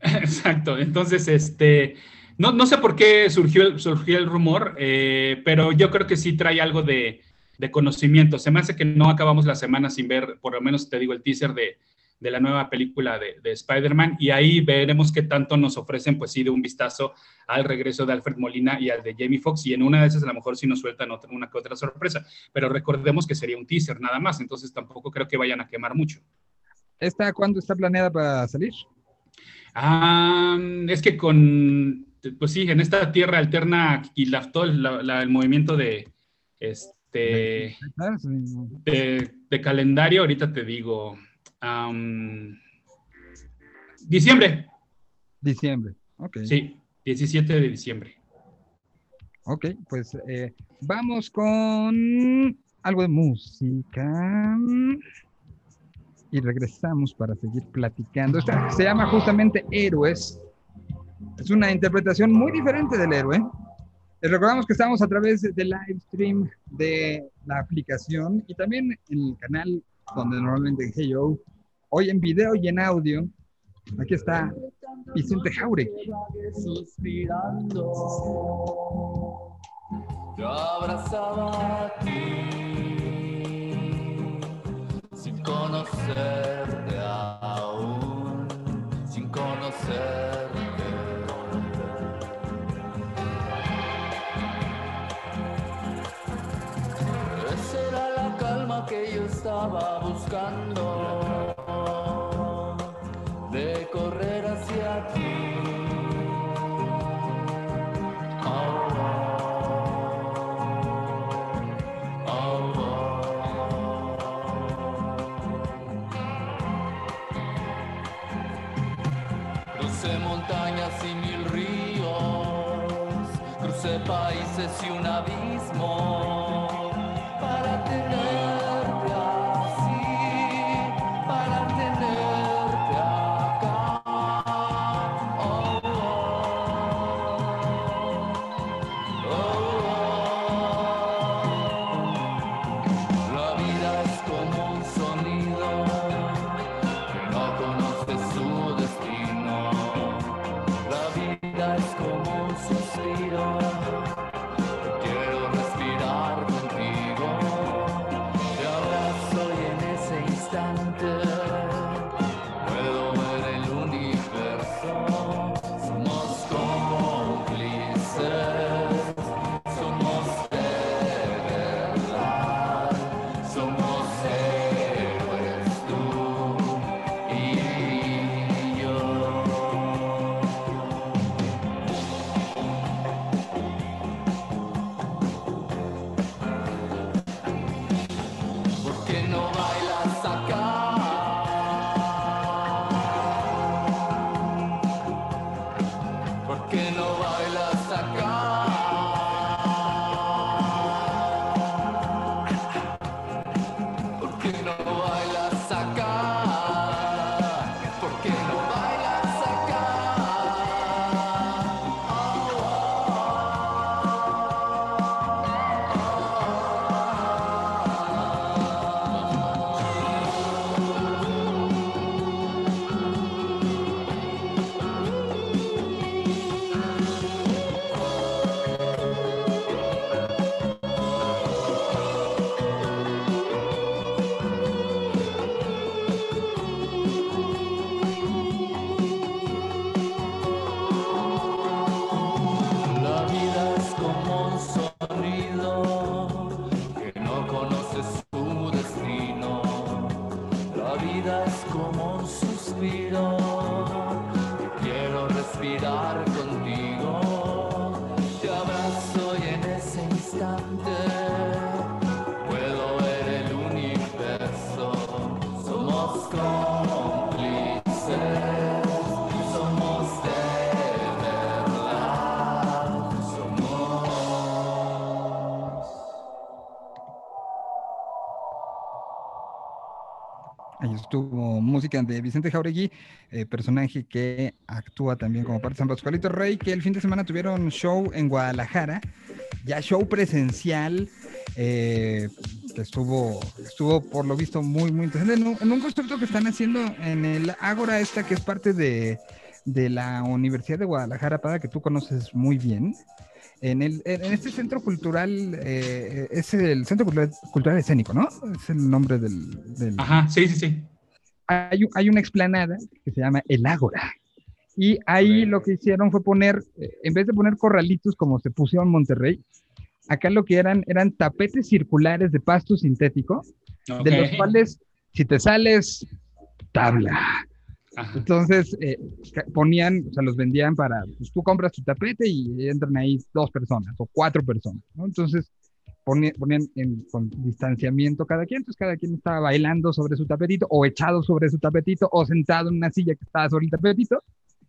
Exacto. Entonces, este, no, no sé por qué surgió el, surgió el rumor, eh, pero yo creo que sí trae algo de, de conocimiento. Se me hace que no acabamos la semana sin ver, por lo menos te digo, el teaser de, de la nueva película de, de Spider-Man y ahí veremos qué tanto nos ofrecen, pues sí, de un vistazo al regreso de Alfred Molina y al de Jamie Foxx y en una de esas a lo mejor sí nos sueltan otra, una que otra sorpresa, pero recordemos que sería un teaser nada más, entonces tampoco creo que vayan a quemar mucho. ¿Esta cuándo está planeada para salir? Ah, es que con, pues sí, en esta tierra alterna y la, la- el movimiento de, este, de, de calendario, ahorita te digo, diciembre, Diciembre. Ok. sí, 17 de diciembre. Ok, pues eh, vamos con algo de música. Y regresamos para seguir platicando. Esta se llama justamente Héroes. Es una interpretación muy diferente del héroe. Les recordamos que estamos a través de- live stream de la aplicación y también en el canal donde normalmente Hey Yo, hoy en video y en audio. Aquí está Vicente Jauregui. Yo abrazaba a ti sin conocerte aún, que yo estaba buscando. De correr hacia ti. Países y un abismo. Para tenerte Jauregui, eh, personaje que actúa también como parte de San Pascualito Rey, que el fin de semana tuvieron show en Guadalajara, ya show presencial, eh, que estuvo, estuvo por lo visto muy, muy interesante, en un, en un concierto que están haciendo en el Ágora esta, que es parte de, de la Universidad de Guadalajara, para que tú conoces muy bien. En, el, en este centro cultural, eh, es el Centro Cultural, Cultural Escénico, ¿no? Es el nombre del... del- Ajá, sí, sí, sí. Hay, hay una explanada que se llama El Ágora. Y ahí lo que hicieron fue poner, en vez de poner corralitos como se pusieron en Monterrey, acá lo que eran eran tapetes circulares de pasto sintético, de los cuales, si te sales, tabla. Ajá. Entonces, eh, ponían, o sea, los vendían para, pues tú compras tu tapete y entran ahí dos personas o cuatro personas, ¿no? Entonces, poni- ponían en, con distanciamiento cada quien, entonces cada quien estaba bailando sobre su tapetito o echado sobre su tapetito o sentado en una silla que estaba sobre el tapetito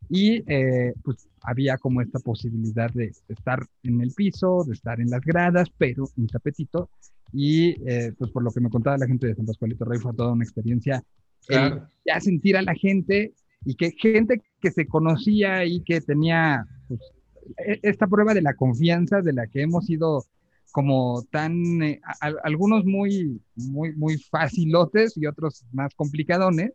y eh, pues había como esta posibilidad de, de estar en el piso, de estar en las gradas, pero en tapetito y eh, pues por lo que me contaba la gente de San Pascualito Rey fue toda una experiencia Claro. ya sentir a la gente y que gente que se conocía y que tenía pues, e- esta prueba de la confianza de la que hemos sido como tan, eh, a- algunos muy, muy, muy facilotes y otros más complicadones,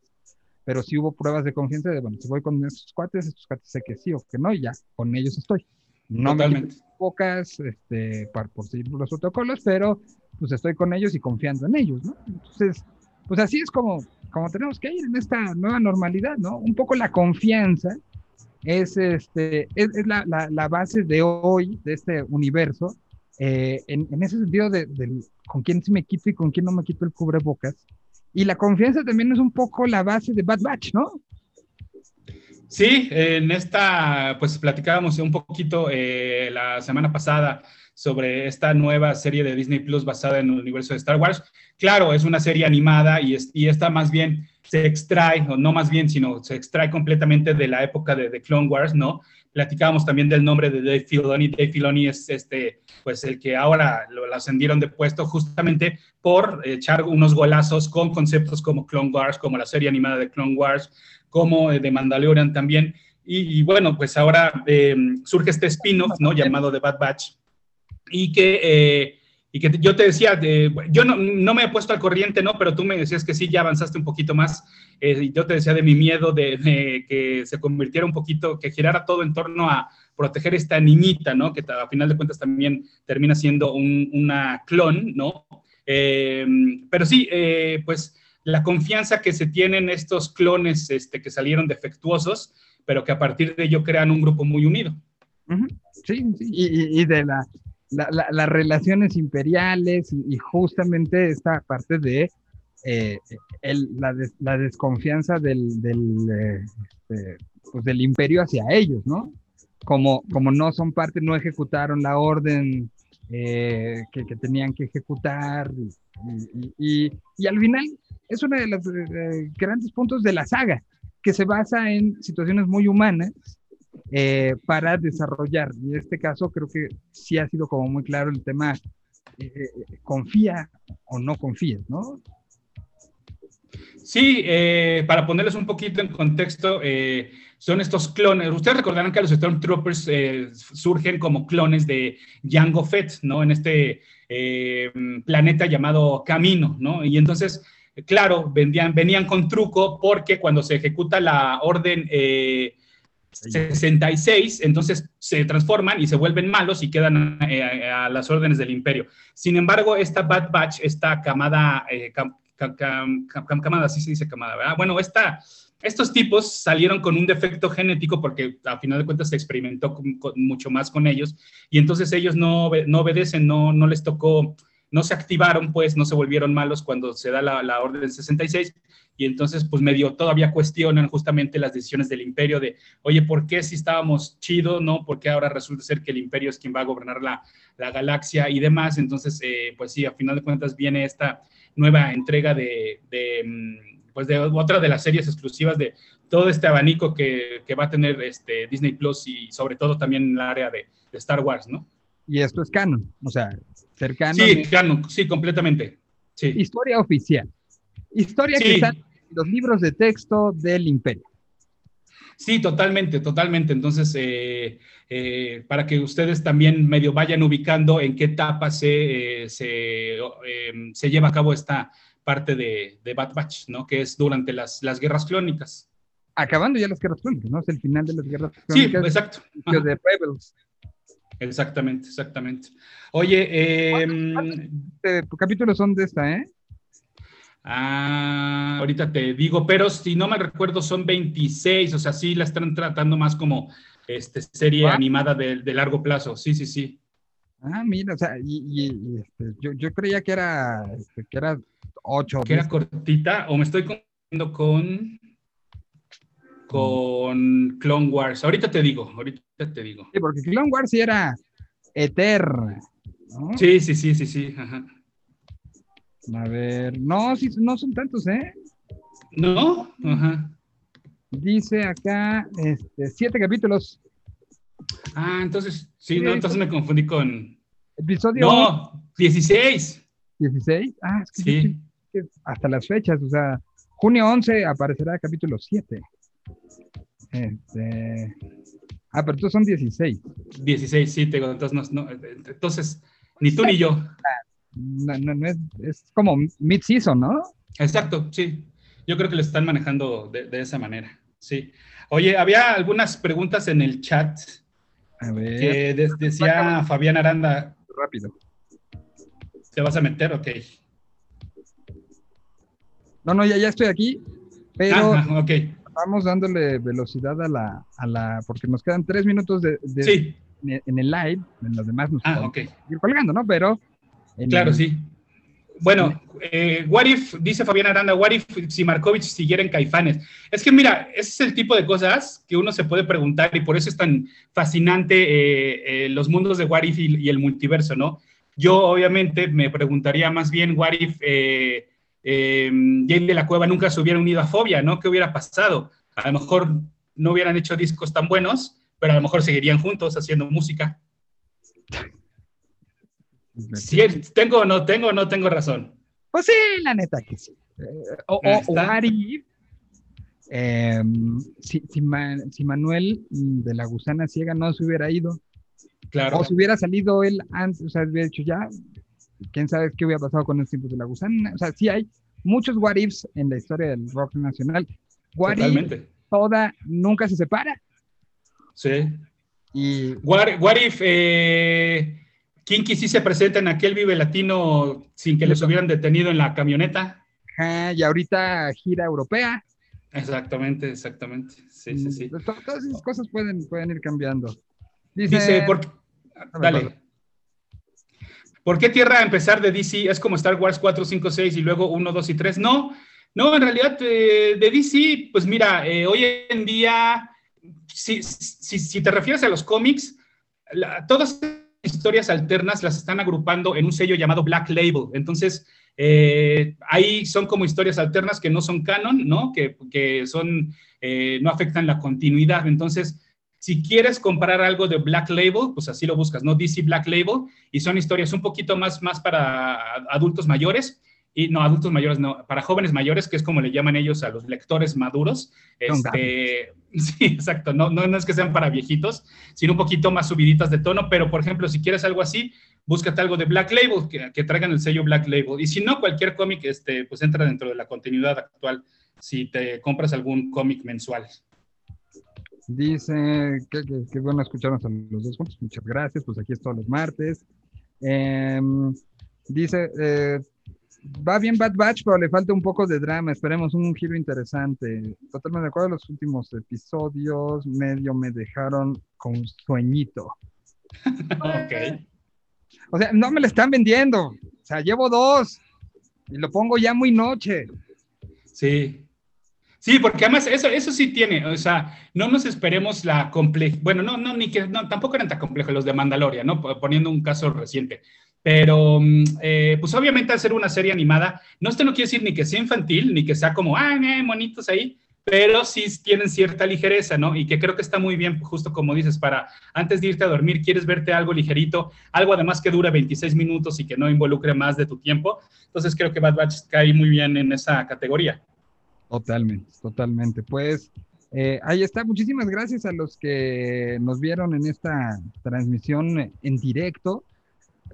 pero sí hubo pruebas de confianza de, bueno, si voy con estos cuates, estos cuates sé que sí o que no, y ya, con ellos estoy. No me Totalmente. quito pocas, este, por, por seguir los protocolos, pero pues estoy con ellos y confiando en ellos, ¿no? Entonces, pues así es como, como tenemos que ir en esta nueva normalidad, ¿no? Un poco la confianza es, este, es, es la, la, la base de hoy, de este universo, eh, en, en ese sentido de, del con quién sí me quito y con quién no me quito el cubrebocas. Y la confianza también es un poco la base de Bad Batch, ¿no? Sí, en esta, pues platicábamos un poquito eh, la semana pasada sobre esta nueva serie de Disney Plus basada en el universo de Star Wars. Claro, es una serie animada y, es, y esta más bien se extrae, o no más bien, sino se extrae completamente de la época de, de Clone Wars, ¿no? Platicábamos también del nombre de Dave Filoni. Dave Filoni es este, pues el que ahora lo, lo ascendieron de puesto justamente por echar unos golazos con conceptos como Clone Wars, como la serie animada de Clone Wars, como de Mandalorian también. Y, y bueno, pues ahora eh, surge este spin-off, ¿no? Llamado The Bad Batch. Y que, eh, y que yo te decía, de, yo no, no, me he puesto al corriente, ¿no? Pero tú me decías que sí, ya avanzaste un poquito más. Eh, yo te decía de mi miedo de, que se convirtiera un poquito, que girara todo en torno a proteger esta niñita, ¿no? Que a final de cuentas también termina siendo un, una clon, ¿no? Eh, pero sí, eh, pues la confianza que se tienen estos clones este, que salieron defectuosos, pero que a partir de ello crean un grupo muy unido. Sí, sí, y de la, la, la, las relaciones imperiales y, justamente esta parte de eh, el, la, la, desconfianza del, del, eh, este, pues del imperio hacia ellos, ¿no? Como, como no son parte, no ejecutaron la orden eh, que, que, tenían que ejecutar y, y, y, al final es uno de los grandes puntos de la saga, que se basa en situaciones muy humanas eh, para desarrollar. Y en este caso creo que sí ha sido como muy claro el tema, eh, confía o no confías, ¿no? Sí, eh, para ponerles un poquito en contexto, eh, son estos clones. Ustedes recordarán que los Stormtroopers eh, surgen como clones de Jango Fett, ¿no? En este eh, planeta llamado Camino, ¿no? Y entonces, claro, vendían, venían con truco porque cuando se ejecuta la orden eh, 66, entonces se transforman y se vuelven malos y quedan eh, a las órdenes del imperio. Sin embargo, esta Bad Batch, esta camada, eh, cam, cam, cam, camada, así se dice camada, ¿verdad? Bueno, esta, estos tipos salieron con un defecto genético porque a final de cuentas se experimentó mucho más con ellos y entonces ellos no, no obedecen, no, no les tocó, no se activaron, pues no se volvieron malos cuando se da la, la orden 66 y entonces pues medio todavía cuestionan justamente las decisiones del imperio de, oye, ¿por qué si estábamos chido, no? Porque ahora resulta ser que el imperio es quien va a gobernar la, la galaxia y demás, entonces eh, pues sí, a final de cuentas viene esta nueva entrega de, de, pues de otra de las series exclusivas de todo este abanico que, que va a tener este Disney Plus y sobre todo también en el área de, de Star Wars, ¿no? Y esto es canon, o sea, cercano. Sí, sí, completamente. Sí. Historia oficial. Historia sí. que sale los libros de texto del imperio. Sí, totalmente, totalmente. Entonces, eh, eh, para que ustedes también medio vayan ubicando en qué etapa se, eh, se, em, se lleva a cabo esta parte de, de Bad Batch, ¿no? Que es durante las, las guerras clónicas. Acabando ya las guerras clónicas, ¿no? Es el final de las guerras Sí, clónicas. exacto. de Rebels. Exactamente, exactamente. Oye, em, Eh, capítulos son de esta, ¿eh? ah, ahorita te digo, pero si no me recuerdo son 26, o sea, sí la están tratando más como este, serie Ah. animada de, de largo plazo. Sí, sí, sí. Ah, mira, o sea, y, y- y, este, yo, yo creía que era, este, que era 8 que era cortita, o me estoy confundiendo con con Clone Wars. Ahorita te digo, ahorita te digo. Sí, porque Clone Wars sí era eterna. ¿no? Sí, sí, sí, sí, sí. ajá. A ver, no, sí, no son tantos, ¿eh? ¿No? Ajá. Dice acá, este, siete capítulos. Ah, entonces, sí, no, entonces me confundí con. Episodio No, 16. 16. Ah, es que Sí. sí, que hasta las fechas, o sea, junio 11 aparecerá capítulo 7. Este, ah, pero estos son 16. 16, sí, te digo, entonces, no, no, entonces, ni tú ni yo. No, no, no es, es como mid-season, ¿no? Exacto, sí. Yo creo que lo están manejando de, de esa manera. Sí. Oye, había algunas preguntas en el chat A ver, que de- decía Fabián Aranda, rápido. ¿te vas a meter? Ok. No, no, ya, ya estoy aquí, pero Ajá, ok. Vamos dándole velocidad a la, a la, porque nos quedan tres minutos de, de- Sí. en, el live, en los demás nos Ah, podemos ok. ir colgando, ¿no? Pero Claro, el- sí. Bueno, eh, what if, dice Fabián Aranda, what if si Markovich siguiera en Caifanes? Es que mira, ese es el tipo de cosas que uno se puede preguntar y por eso es tan fascinante eh, eh, los mundos de what if y, y el multiverso, ¿no? Yo obviamente me preguntaría más bien what if eh, eh, Jane de la Cueva nunca se hubiera unido a Fobia, ¿no? ¿Qué hubiera pasado? A lo mejor no hubieran hecho discos tan buenos, pero a lo mejor seguirían juntos haciendo música. Sí, tengo o no tengo o no tengo razón. Pues sí, la neta que sí. Eh, o, o, if, em, si, si, Ma- si Manuel de la gusana ciega no se hubiera ido, Claro. o si hubiera salido él antes, o sea, hubiera dicho ya, quién sabe qué hubiera pasado con los tiempos de la gusana. O sea, sí hay muchos what ifs en la historia del rock nacional. What if Totalmente. toda nunca se separa. Sí. Y What, what if eh, Kinky sí se presenta en aquel Vive Latino sin que los hubieran detenido en la camioneta? ajá, y ahorita gira europea. Exactamente, exactamente. Sí, sí, sí. Mm, to- Todas esas cosas pueden, pueden ir cambiando. Dice, Dice, ¿por qué- me Dale. ¿Por qué Tierra empezar de DC es como Star Wars 4, 5, 6 y luego 1, 2 y 3? No, no, en realidad eh, de DC, pues mira, eh, hoy en día, si, si, si te refieres a los cómics, la- todas las historias alternas las están agrupando en un sello llamado Black Label. Entonces, eh, ahí son como historias alternas que no son canon, ¿no? Que, que son, eh, no afectan la continuidad. Entonces, si quieres comprar algo de Black Label, pues así lo buscas, ¿no? DC Black Label, y son historias un poquito más, más para adultos mayores, y no, adultos mayores, no, para jóvenes mayores, que es como le llaman ellos a los lectores maduros. Este, sí, exacto, no, no, no es que sean para viejitos, sino un poquito más subiditas de tono, pero por ejemplo, si quieres algo así, búscate algo de Black Label, que, que traigan el sello Black Label, y si no, cualquier cómic, este, pues entra dentro de la continuidad actual, si te compras algún cómic mensual. Dice que, que, que bueno escucharnos a los dos juntos. Muchas gracias. Pues aquí es todos los martes. Em, dice, eh, va bien Bad Batch, pero le falta un poco de drama. Esperemos un giro interesante. Totalmente de acuerdo. Los últimos episodios medio me dejaron con sueñito. Ok. O sea, no me lo están vendiendo. O sea, llevo dos y lo pongo ya muy noche. Sí. Sí, porque además eso, eso sí tiene, o sea, no nos esperemos la complejidad, bueno, no, no, ni que, no, tampoco eran tan complejos los de Mandalorian, ¿no? Poniendo un caso reciente. Pero, mm, eh, pues obviamente al ser una serie animada, no, esto no quiere decir ni que sea infantil, ni que sea como, ah, eh, monitos ahí, pero sí tienen cierta ligereza, ¿no? Y que creo que está muy bien, justo como dices, para antes de irte a dormir, quieres verte algo ligerito, algo además que dura 26 minutos y que no involucre más de tu tiempo. Entonces creo que Bad Batch cae muy bien en esa categoría. Totalmente, totalmente. Pues eh, ahí está. Muchísimas gracias a los que nos vieron en esta transmisión en directo.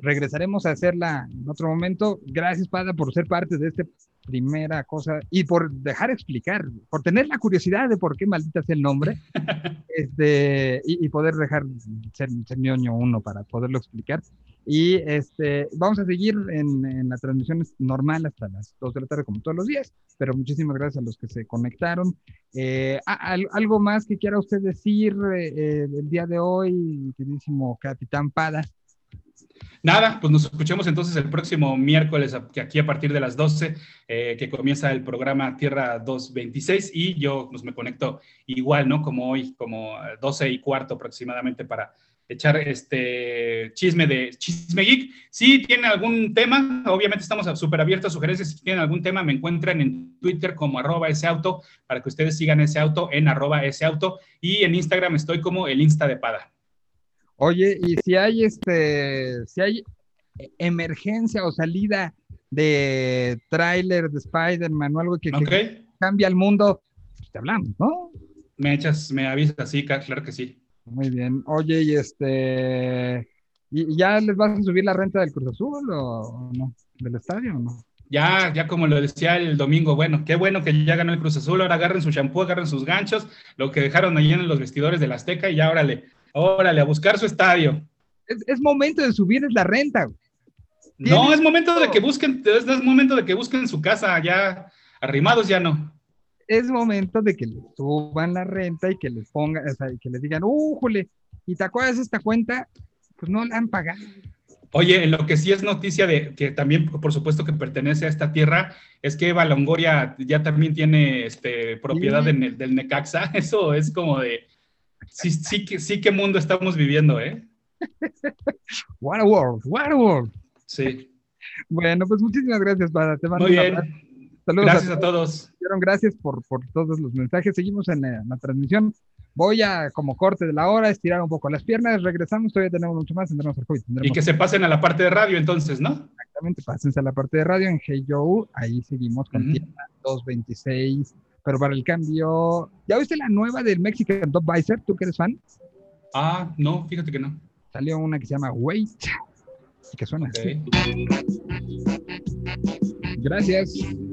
Regresaremos a hacerla en otro momento. Gracias, Pada, por ser parte de esta primera cosa y por dejar explicar, por tener la curiosidad de por qué maldita sea el nombre este, y, y poder dejar ser, ser ñoño uno para poderlo explicar. Y este, vamos a seguir en, en la transmisión normal hasta las 2 de la tarde, como todos los días. Pero muchísimas gracias a los que se conectaron. Eh, a- al- ¿Algo más que quiera usted decir eh, eh, el día de hoy, queridísimo Capitán Pada? Nada, pues nos escuchemos entonces el próximo miércoles, a- aquí a partir de las 12, eh, que comienza el programa Tierra 226 y yo pues, me conecto igual, ¿no? Como hoy, como eh, 12 y cuarto aproximadamente para echar este chisme de chisme geek. Si tienen algún tema, obviamente estamos súper abiertos a sugerencias. Si tienen algún tema, me encuentran en Twitter como arroba ese auto para que ustedes sigan ese auto en arroba ese auto y en Instagram estoy como el Insta de Pada. Oye, y si hay este, si hay emergencia o salida de tráiler de Spider-Man o algo que, que cambia el mundo, pues te hablamos, ¿no? Me echas, me avisas, sí, claro que sí. Muy bien. Oye, y este, ¿y ya les vas a subir la renta del Cruz Azul o, no? ¿Del estadio o no? Ya, ya como lo decía el domingo, bueno, qué bueno que ya ganó el Cruz Azul, ahora agarren su shampoo, agarren sus ganchos, lo que dejaron allí en los vestidores del Azteca y ya órale, órale, a buscar su estadio. Es, es momento de subirles la renta. güey. No, es momento de que busquen, es, es momento de que busquen su casa, ya arrimados ya no. Es momento de que les suban la renta y que les pongan, o sea, y que les digan, ¡újole! ¿Y te acuerdas de esta cuenta? Pues no la han pagado. Oye, lo que sí es noticia de que también, por supuesto, que pertenece a esta tierra, es que Eva Longoria ya también tiene este, propiedad Sí. en el- del Necaxa. Eso es como de, sí, sí, que, sí, qué mundo estamos viviendo, ¿eh? What a world, what a world. Sí. Bueno, pues muchísimas gracias, Pada. Te mando Muy bien. Saludos Gracias a a todos. Dieron Gracias por, por todos los mensajes. Seguimos en la, en la transmisión. Voy a, como corte de la hora, estirar un poco las piernas. Regresamos. Todavía tenemos mucho más. Tendremos COVID. Y que se pasen a la parte de radio entonces, ¿no? exactamente. Pásense a la parte de radio en Hey Joe. Ahí seguimos con Ujú. Tierra 226. Pero para el cambio, ¿ya viste la nueva del Mexican Top Visor? ¿Tú que eres fan? Ah, no, fíjate que no. Salió una que se llama Wait. Y que suena Ok. así. Gracias.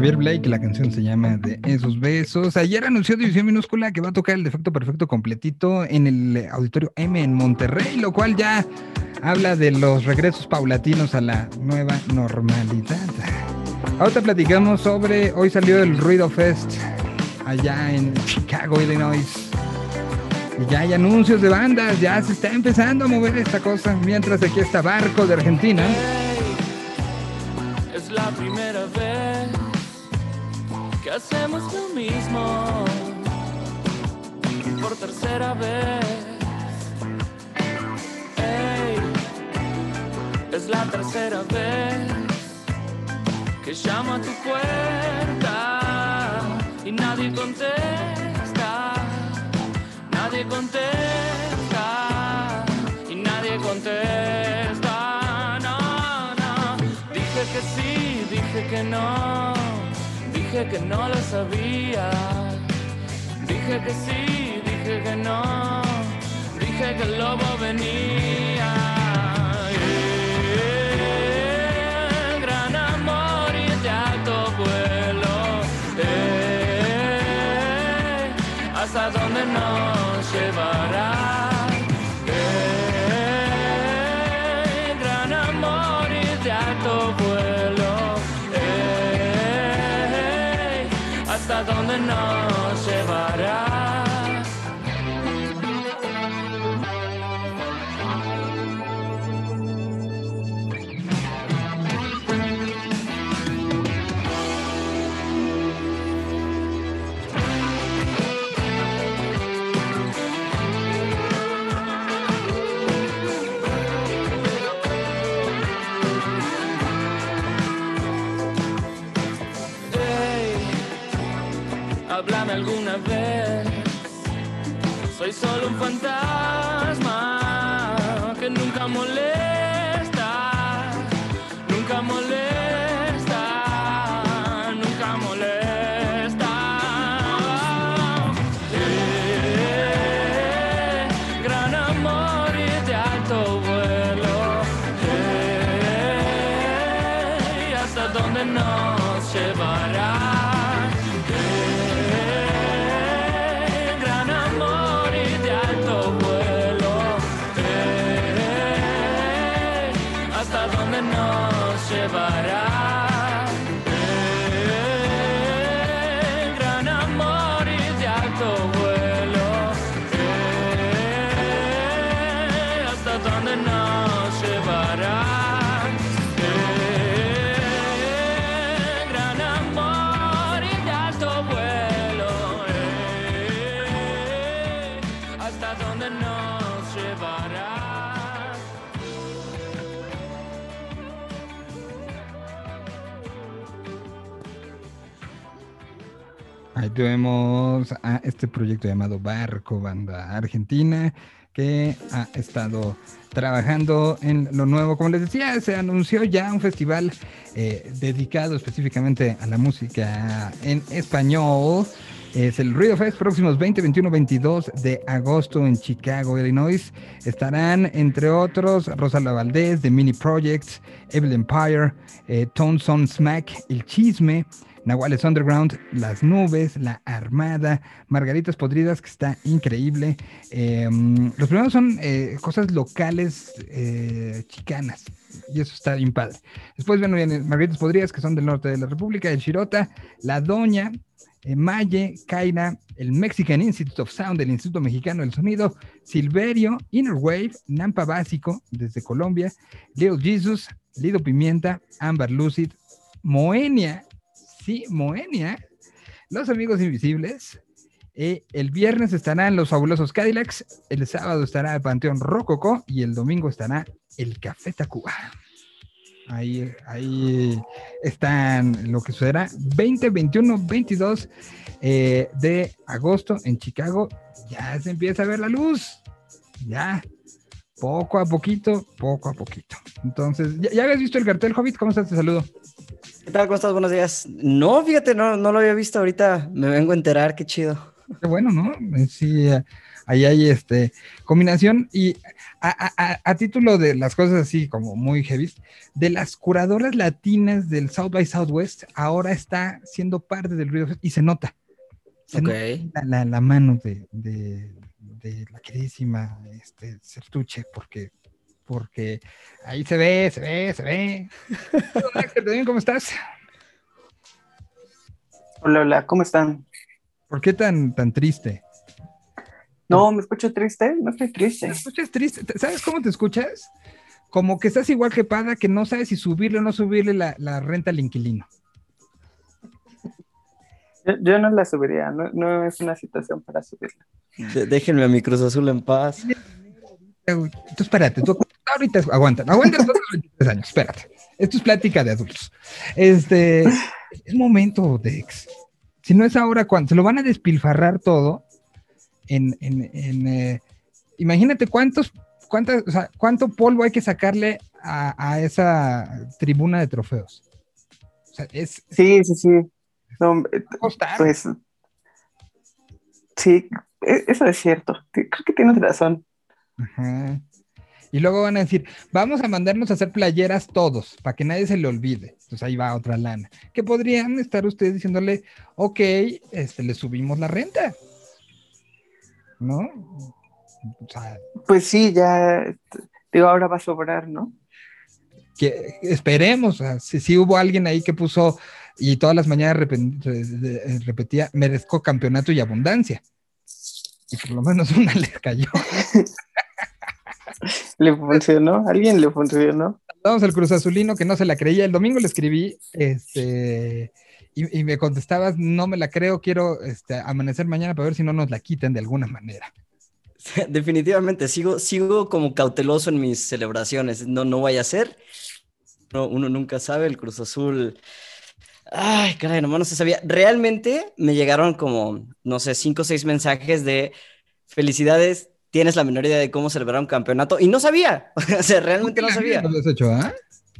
Javier Blake, la canción se llama De esos besos. Ayer anunció División Minúscula que va a tocar el defecto perfecto completito en el Auditorio M en Monterrey, lo cual ya habla de los regresos paulatinos a la nueva normalidad. Ahorita platicamos sobre, hoy salió el Ruido Fest allá en Chicago, Illinois. Y ya hay anuncios de bandas, ya se está empezando a mover esta cosa, mientras aquí está Barco de Argentina. Hacemos lo mismo. Por tercera vez. Hey, es la tercera vez que llamo a tu puerta y nadie contesta. Nadie contesta y nadie contesta. No, no. Dije que sí, dije que no. Dije que no lo sabía. Dije que sí, dije que no. Dije que el lobo venía. Hasta donde solo un Ahí tuvimos a este proyecto llamado Barco, banda argentina, que ha estado trabajando en lo nuevo. Como les decía, se anunció ya un festival eh, dedicado específicamente a la música en español. Es el Ruido Fest, próximos 20, 21, 22 de agosto en Chicago, Illinois. Estarán, entre otros, Rosalba Valdés, The Mini Projects, Evil Empire, eh, Smack, El Chisme, Nahuales Underground, Las Nubes, La Armada, Margaritas Podridas, que está increíble. Eh, los primeros son eh, cosas locales eh, chicanas, y eso está bien padre. Después bueno, vienen Margaritas Podridas, que son del norte de la República, el Chirota, La Doña, eh, Maye, Kaina, el Mexican Institute of Sound, el Instituto Mexicano del Sonido, Silverio, Inner Wave, Nampa Básico, desde Colombia, Little Jesus, Lido Pimienta, Amber Lucid, Moenia, sí, Moenia, Los Amigos Invisibles. eh, el viernes estarán los fabulosos Cadillacs, el sábado estará el Panteón Rococó y el domingo estará el Café Tacuba. Ahí, ahí están lo que sucederá 20, 21, 22 eh, de agosto en Chicago. Ya se empieza a ver la luz. Ya. Poco a poquito, poco a poquito. Entonces, ¿ya, ya habías visto el cartel, Hobbit? ¿Cómo estás? Te saludo. ¿Qué tal? ¿Cómo estás? Buenos días. No, fíjate, no, no lo había visto ahorita. Me vengo a enterar, qué chido. Qué bueno, ¿no? Eh, Sí, a, ahí hay este combinación y a, a- a- a título de las cosas así como muy heavy, de las curadoras latinas del South by Southwest, ahora está siendo parte del Ruido y se nota. Se nota la, la- la mano de, de- de la queridísima este, Sertuche, porque, porque ahí se ve, se ve, se ve. Hola. ¿Cómo estás? Hola, hola, ¿cómo están? ¿Por qué tan, tan triste? No, ¿me escucho triste? No estoy ¿Te triste. escuchas triste? ¿Te- ¿Sabes cómo te escuchas? Como que estás igual que Pada, que no sabes si subirle o no subirle la, la renta al inquilino. Yo, yo no la subiría, no, no es una situación para subirla. De- déjenme a mi Cruz Azul en paz. Entonces, espérate, tú ahorita aguanta, aguanta todos los 23 años, espérate. Esto es plática de adultos. Este, es momento, Dex. Si no es ahora, cuando se lo van a despilfarrar todo en, en, en, eh, imagínate cuántos, cuántas, o sea, cuánto polvo hay que sacarle a, a esa tribuna de trofeos. O sea, es, Sí, sí, sí. No, pues sí, e- eso es cierto. Creo que tienes razón. Ajá. Y luego van a decir, vamos a mandarnos a hacer playeras todos, para que nadie se le olvide. Entonces ahí va otra lana. Que podrían estar ustedes diciéndole, ok, este, le subimos la renta. ¿No? O sea, Pues sí, ya, digo, ahora va a sobrar, ¿no? que esperemos. o sea, si, si hubo alguien ahí que puso y todas las mañanas re- repetía, merezco campeonato y abundancia. Y por lo menos una le cayó. Le funcionó, alguien le funcionó. Vamos al Cruz Azulino que no se la creía. El domingo le escribí este, y, y me contestabas, no me la creo, quiero este, amanecer mañana para ver si no nos la quitan de alguna manera. Definitivamente, sigo, sigo como cauteloso en mis celebraciones. No, no vaya a ser. No, uno nunca sabe, el Cruz Azul. Ay, caray, nomás no se sabía. Realmente me llegaron como, no sé, cinco o seis mensajes de felicidades, tienes la menor idea de cómo celebrar un campeonato. Y no sabía. O sea, realmente no sabía. ¿Lo habías hecho, ah?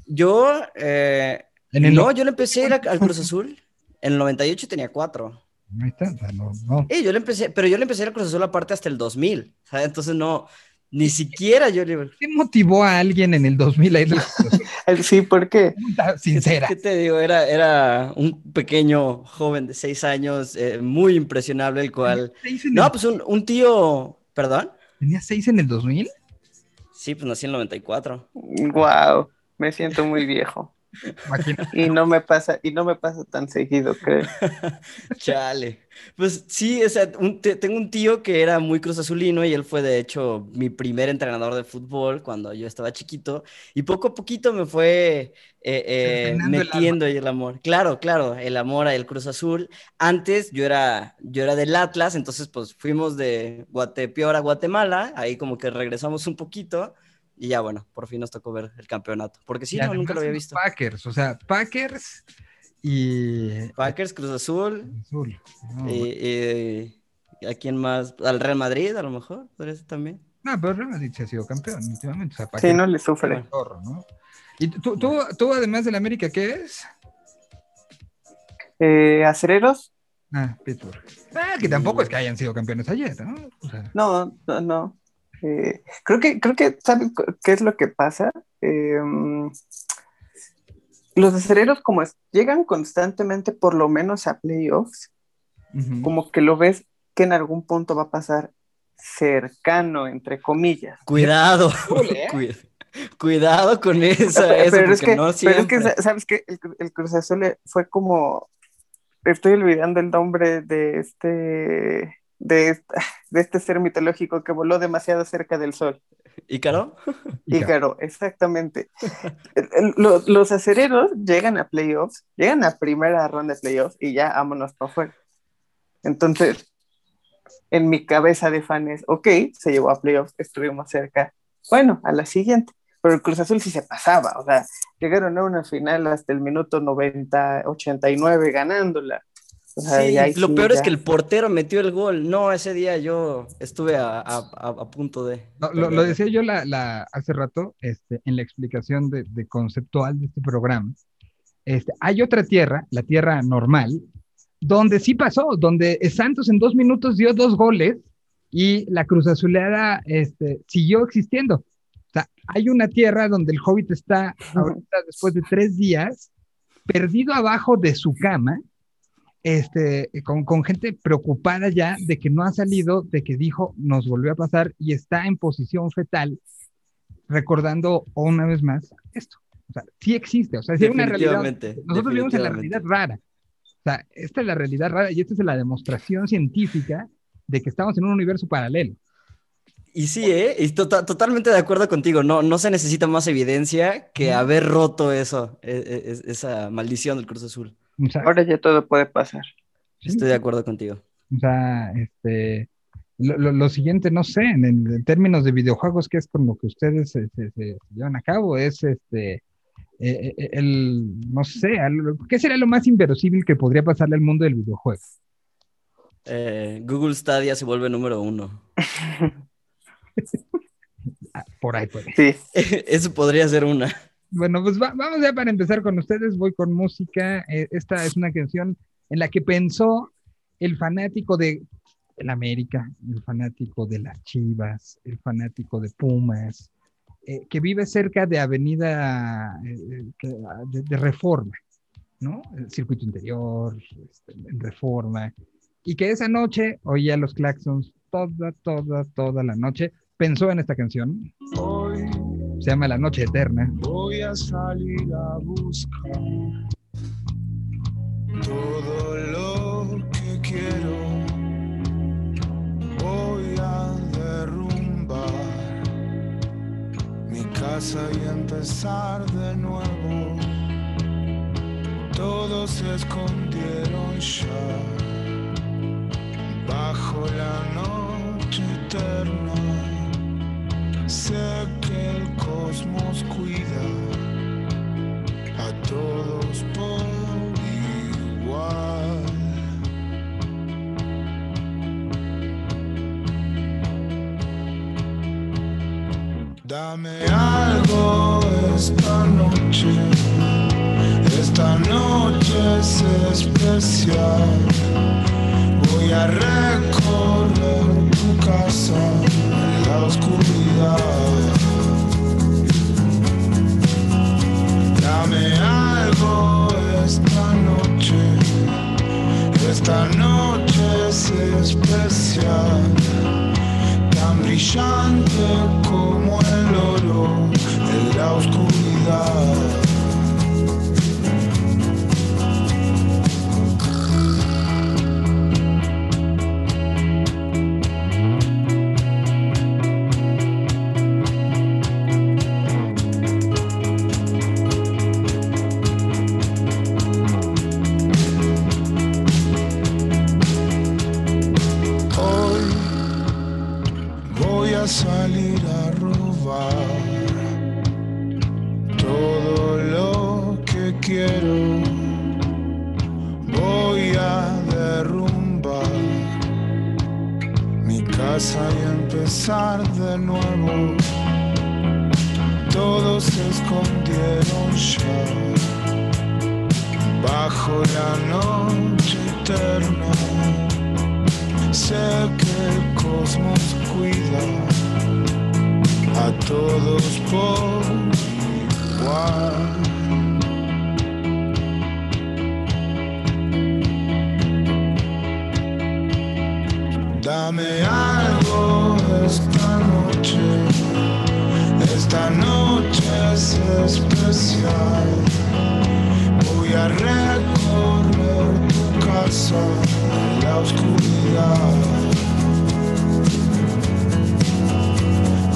Yo, eh, En el no, yo le empecé a ir al Cruz Azul. En el 98 tenía cuatro. No, no. Eh, yo le empecé, pero yo le empecé a ir al Cruz Azul aparte hasta el 2000. ¿sabes? Entonces no, ni siquiera yo le... ¿Qué motivó a alguien en el 2000 a ir al Cruz Azul? Eh, Sí, ¿por qué? Sincera. ¿Qué te digo? Era, era un pequeño joven de seis años, eh, muy impresionable, el cual... ¿Seis en No, el- pues un, un tío... ¿Perdón? ¿Tenía seis en el 2000? Sí, pues nací en el 94. Wow, me siento muy viejo. Imagínate. Y no me pasa, y no me pasa tan seguido, creo. Chale. Pues sí, o sea, un- te- tengo un tío que era muy cruz azulino y él fue de hecho mi primer entrenador de fútbol cuando yo estaba chiquito y poco a poquito me fue eh, eh, el metiendo ahí el amor. Claro, claro, el amor al Cruz Azul. Antes yo era, yo era del Atlas, entonces pues fuimos de Guatepeor a Guatemala, ahí como que regresamos un poquito y ya bueno, por fin nos tocó ver el campeonato, porque sí, Y no, nunca lo había visto. Packers, o sea, Packers y Packers, Cruz Azul, Azul. No, Eh, eh, ¿a quién más? ¿Al Real Madrid, a lo mejor? ¿Podría ser también? no, pero Real Madrid sí ha sido campeón, últimamente. O sea, Sí, no le sufre. zorro, ¿no? ¿Y tú, tú, tú, además del América, qué es? Eh, ¿Acereros? Ah, Pittsburgh. Ah, que tampoco es que hayan sido campeones ayer, ¿no? O sea, No, no, no. Eh, creo que, creo que, ¿sabes qué es lo que pasa? Eh, los acereros, como es- llegan constantemente, por lo menos a playoffs, ujú. como que lo ves que en algún punto va a pasar cercano, entre comillas. Cuidado, ¿eh? cuida- cuidado con eso, Pero, eso, pero es que, no pero es que, ¿sabes qué? El, el Cruz Azul fue como, estoy olvidando el nombre de este, de, este ser mitológico que voló demasiado cerca del sol. ¿Ícaro? Ícaro, exactamente. Los, los acereros llegan a playoffs, llegan a primera ronda de playoffs y ya vámonos para afuera. Entonces, en mi cabeza de fan es, ok, se llevó a playoffs, estuvimos cerca. Bueno, a la siguiente. Pero el Cruz Azul sí se pasaba, o sea, llegaron a una final hasta el minuto 90, 89 ganándola. O sea, Sí, ahí lo sí peor es ya- que el portero metió el gol. No, ese día yo estuve a, a- a- a punto de... No, lo, lo decía yo la, la- hace rato este, en la explicación de, de conceptual de este programa. Este, hay otra tierra, la tierra normal, donde sí pasó, donde Santos en dos minutos dio dos goles y la Cruz Azuleada este, siguió existiendo. O sea, hay una tierra donde el hobbit está ahorita, después de tres días, perdido abajo de su cama, este, con, con gente preocupada ya de que no ha salido, de que dijo, nos volvió a pasar y está en posición fetal, recordando una vez más esto. O sea, sí existe, o sea, sí hay una realidad. Nosotros vivimos en la realidad rara. O sea, esta es la realidad rara y esta es la demostración científica de que estamos en un universo paralelo. Y sí, ¿eh? Y tota- totalmente de acuerdo contigo. No, no se necesita más evidencia que haber roto eso, e- e- es- esa maldición del Cruz Azul. O sea, Ahora ya todo puede pasar. sí, Estoy de acuerdo contigo. O sea, este, lo, lo- lo siguiente, no sé, en, términos de videojuegos, que es con lo que ustedes se, se- se llevan a cabo, es este, eh, eh, el, no sé, ¿qué sería lo más inverosímil que podría pasarle al mundo del videojuego? Eh, Google Stadia se vuelve número uno. Ah, por ahí puede. Sí, Eso podría ser una. Bueno, pues va- vamos ya para empezar con ustedes, voy con música. Eh, esta es una canción en la que pensó el fanático de el América, el fanático de las Chivas, el fanático de Pumas, eh, que vive cerca de Avenida eh, eh, de, de Reforma, ¿no? El circuito interior, este, en Reforma, y que esa noche oía los claxons toda, toda, toda la noche. Pensó en esta canción, Hoy se llama La Noche Eterna. voy a salir a buscar todo lo que quiero. Voy a derrumbar mi casa y empezar de nuevo. Todos se escondieron ya bajo la noche eterna. Sé que el cosmos cuida a todos por igual. Dame algo esta noche, esta noche es especial. Voy a recorrer tu casa la oscuridad. Dame algo esta noche, esta noche es especial, tan brillante como el oro en la oscuridad. Voy a recorrer tu casa en la oscuridad.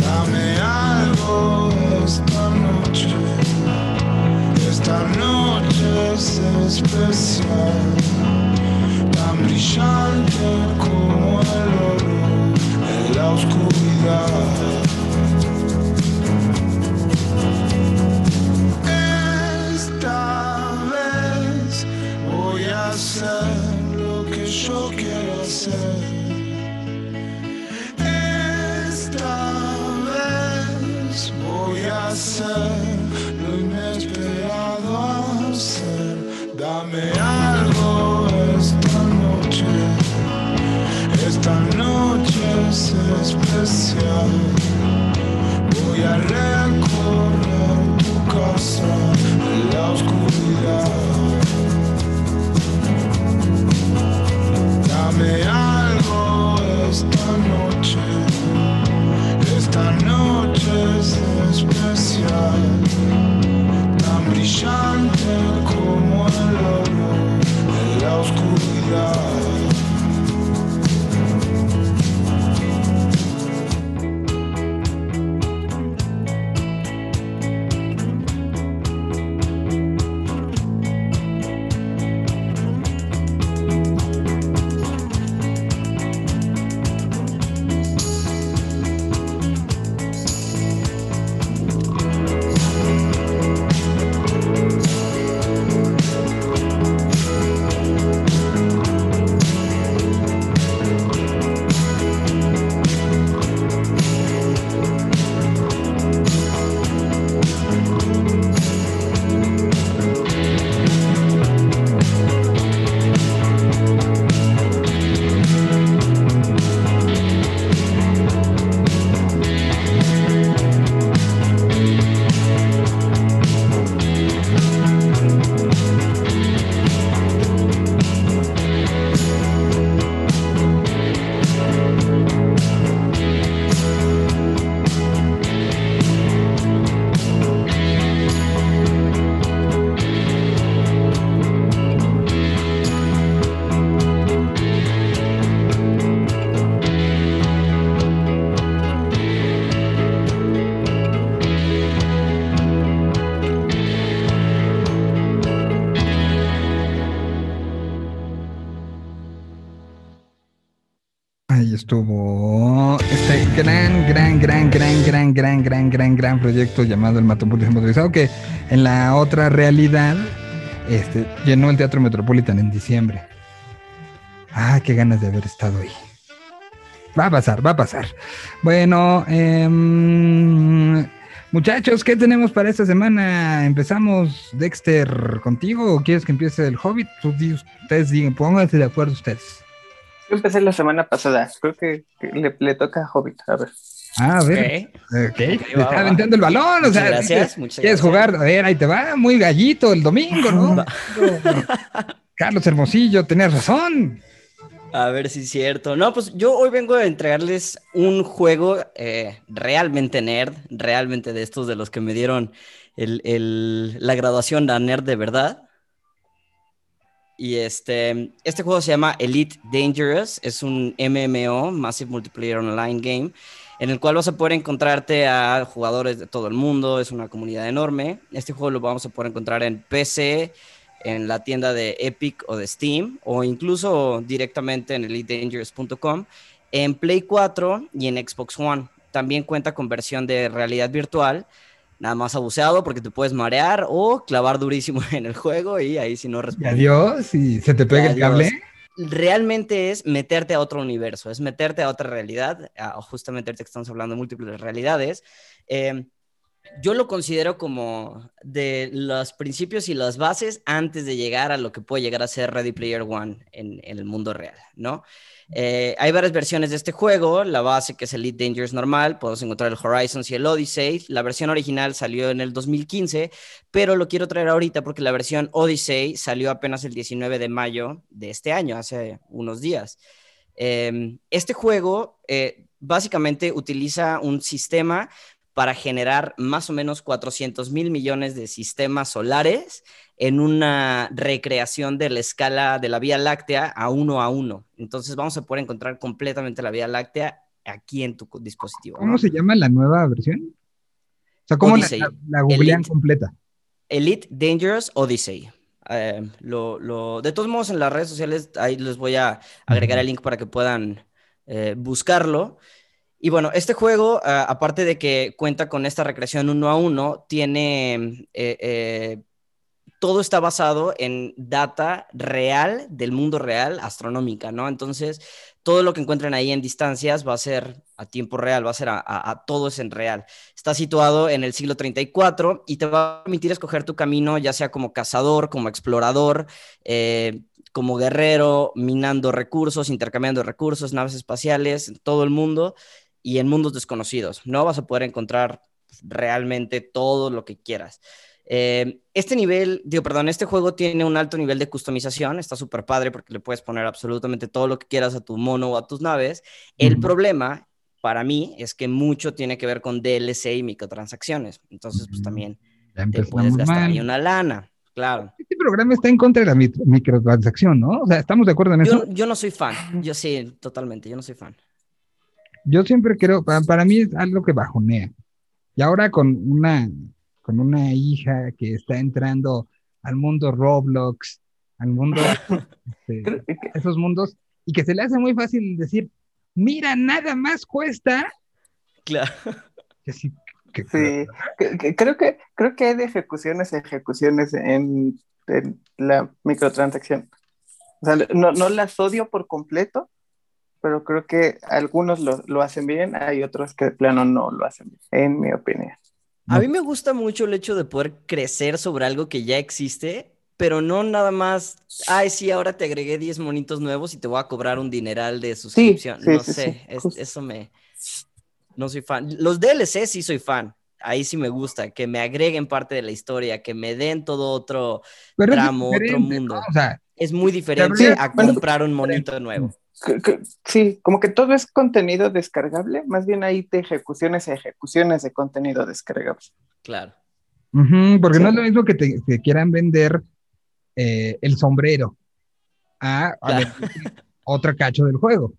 Dame algo esta noche, esta noche es especial, tan brillante como el oro en la oscuridad. Yo quiero hacer. Esta vez voy a hacer lo inesperado hacer. Dame algo esta noche. Esta noche noches especial. Voy a recorrer tu casa en la oscuridad. Dame algo esta noche. Esta noche es especial, tan brillante como el oro en la oscuridad. Gran, proyecto llamado el Matompulio Motorizado, que en la otra realidad este, llenó el Teatro Metropolitan en diciembre. Ah, qué ganas de haber estado ahí. Va a pasar, va a pasar. Bueno, em, muchachos, ¿qué tenemos para esta semana? ¿Empezamos, Dexter, contigo o quieres que empiece el Hobbit? Ustedes digan, pónganse de acuerdo ustedes. Yo empecé la semana pasada. Creo que le, le toca a Hobbit. A ver. Ah, a ver. Ok. Ok, te va, está aventando el balón, o sea, gracias, ¿quieres, muchas quieres gracias. jugar? A ver, ahí te va, muy gallito el domingo, ¿no? Va. Carlos Hermosillo, tenías razón. A ver si es cierto. No, pues yo hoy vengo a entregarles un juego eh, realmente nerd, realmente de estos de los que me dieron el- el- la graduación a nerd de verdad. Y este, este juego se llama Elite Dangerous, es un MMO, Massive Multiplayer Online Game, en el cual vas a poder encontrarte a jugadores de todo el mundo, es una comunidad enorme. Este juego lo vamos a poder encontrar en PC, en la tienda de Epic o de Steam, o incluso directamente en elitedangerous.com, en Play 4 y en Xbox One. También cuenta con versión de realidad virtual, nada más abuseado porque te puedes marear o clavar durísimo en el juego y ahí si no respondes. adiós, y se te pega el cable. Realmente es meterte a otro universo, es meterte a otra realidad, a- justamente ahorita que estamos hablando de múltiples realidades. eh, yo lo considero como de los principios y las bases antes de llegar a lo que puede llegar a ser Ready Player One en, el mundo real, ¿no? Eh, hay varias versiones de este juego, la base que es Elite Dangerous normal, podemos encontrar el Horizons y el Odyssey, la versión original salió en el 2015, pero lo quiero traer ahorita porque la versión Odyssey salió apenas el 19 de mayo de este año, hace unos días. Eh, este juego eh, básicamente utiliza un sistema para generar más o menos 400 mil millones de sistemas solares en una recreación de la escala de la Vía Láctea a uno a uno. Entonces vamos a poder encontrar completamente la Vía Láctea aquí en tu dispositivo. ¿Cómo ¿no? se llama la nueva versión? O sea, ¿cómo la, Odyssey. la, la googlean Elite. completa? Elite Dangerous Odyssey. Eh, lo, lo- de todos modos, en las redes sociales, ahí les voy a agregar el link para que puedan eh, buscarlo. Y bueno, este juego, ah, aparte de que cuenta con esta recreación uno a uno, tiene eh, eh, todo está basado en data real del mundo real, astronómica, ¿no? Entonces, todo lo que encuentren ahí en distancias va a ser a tiempo real, va a ser a, a- todo es en real. Está situado en el siglo 34 y te va a permitir escoger tu camino, ya sea como cazador, como explorador, eh, como guerrero, minando recursos, intercambiando recursos, naves espaciales, todo el mundo y en mundos desconocidos. No vas a poder encontrar realmente todo lo que quieras. Eh, este nivel, digo, perdón, este juego tiene un alto nivel de customización, está súper padre porque le puedes poner absolutamente todo lo que quieras a tu mono o a tus naves. El Ujú. problema para mí es que mucho tiene que ver con DLC y microtransacciones. Entonces, pues también te puedes gastar mal. ahí una lana, claro. Este programa está en contra de la microtransacción, ¿no? O sea, ¿estamos de acuerdo en eso? Yo, yo no soy fan, yo sí, totalmente, yo no soy fan. Yo siempre creo, para, para mí es algo que bajonea. Y ahora con una, con una hija que está entrando al mundo Roblox, al mundo, este, esos mundos, y que se le hace muy fácil decir, mira, nada más cuesta. Claro. Que sí, que- Sí, que- que- creo que creo que hay de ejecuciones a ejecuciones en, en la microtransacción. O sea, no, no las odio por completo, pero creo que algunos lo, lo hacen bien, hay otros que de plano no lo hacen bien, en mi opinión. A mí me gusta mucho el hecho de poder crecer sobre algo que ya existe, pero no nada más, ay, sí, ahora te agregué 10 monitos nuevos y te voy a cobrar un dineral de suscripción. sí, no sí, sé, sí, es- eso me... No soy fan. Los DLC sí soy fan. Ahí sí me gusta, que me agreguen parte de la historia, que me den todo otro pero tramo, otro mundo. ¿no? O sea, Es muy diferente a comprar un monito nuevo. Sí, como que todo es contenido descargable, más bien hay de ejecuciones a ejecuciones de contenido descargable. Claro. porque no es lo mismo que te que quieran vender eh, el sombrero a, a Claro. cacho del juego.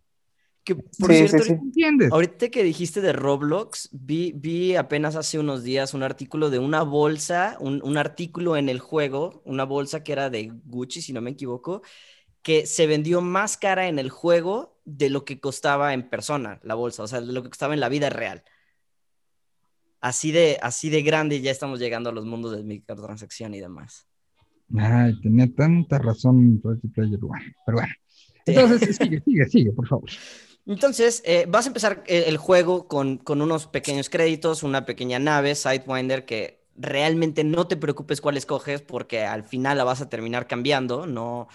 Que, por Sí, cierto, sí, sí. ¿Entiendes? Ahorita que dijiste de Roblox, vi, vi apenas hace unos días un artículo de una bolsa, un, un artículo en el juego, una bolsa que era de Gucci, si no me equivoco, que se vendió más cara en el juego de lo que costaba en persona la bolsa, o sea, de lo que costaba en la vida real. Así de, así de grande ya estamos llegando a los mundos de microtransacción y demás. Ay, tenía tanta razón Player One. Pero bueno. Entonces, sigue, sigue, sigue, por favor. Entonces, eh, vas a empezar el, el juego con, con unos pequeños créditos, una pequeña nave, Sidewinder, que realmente no te preocupes cuál escoges porque al final la vas a terminar cambiando, no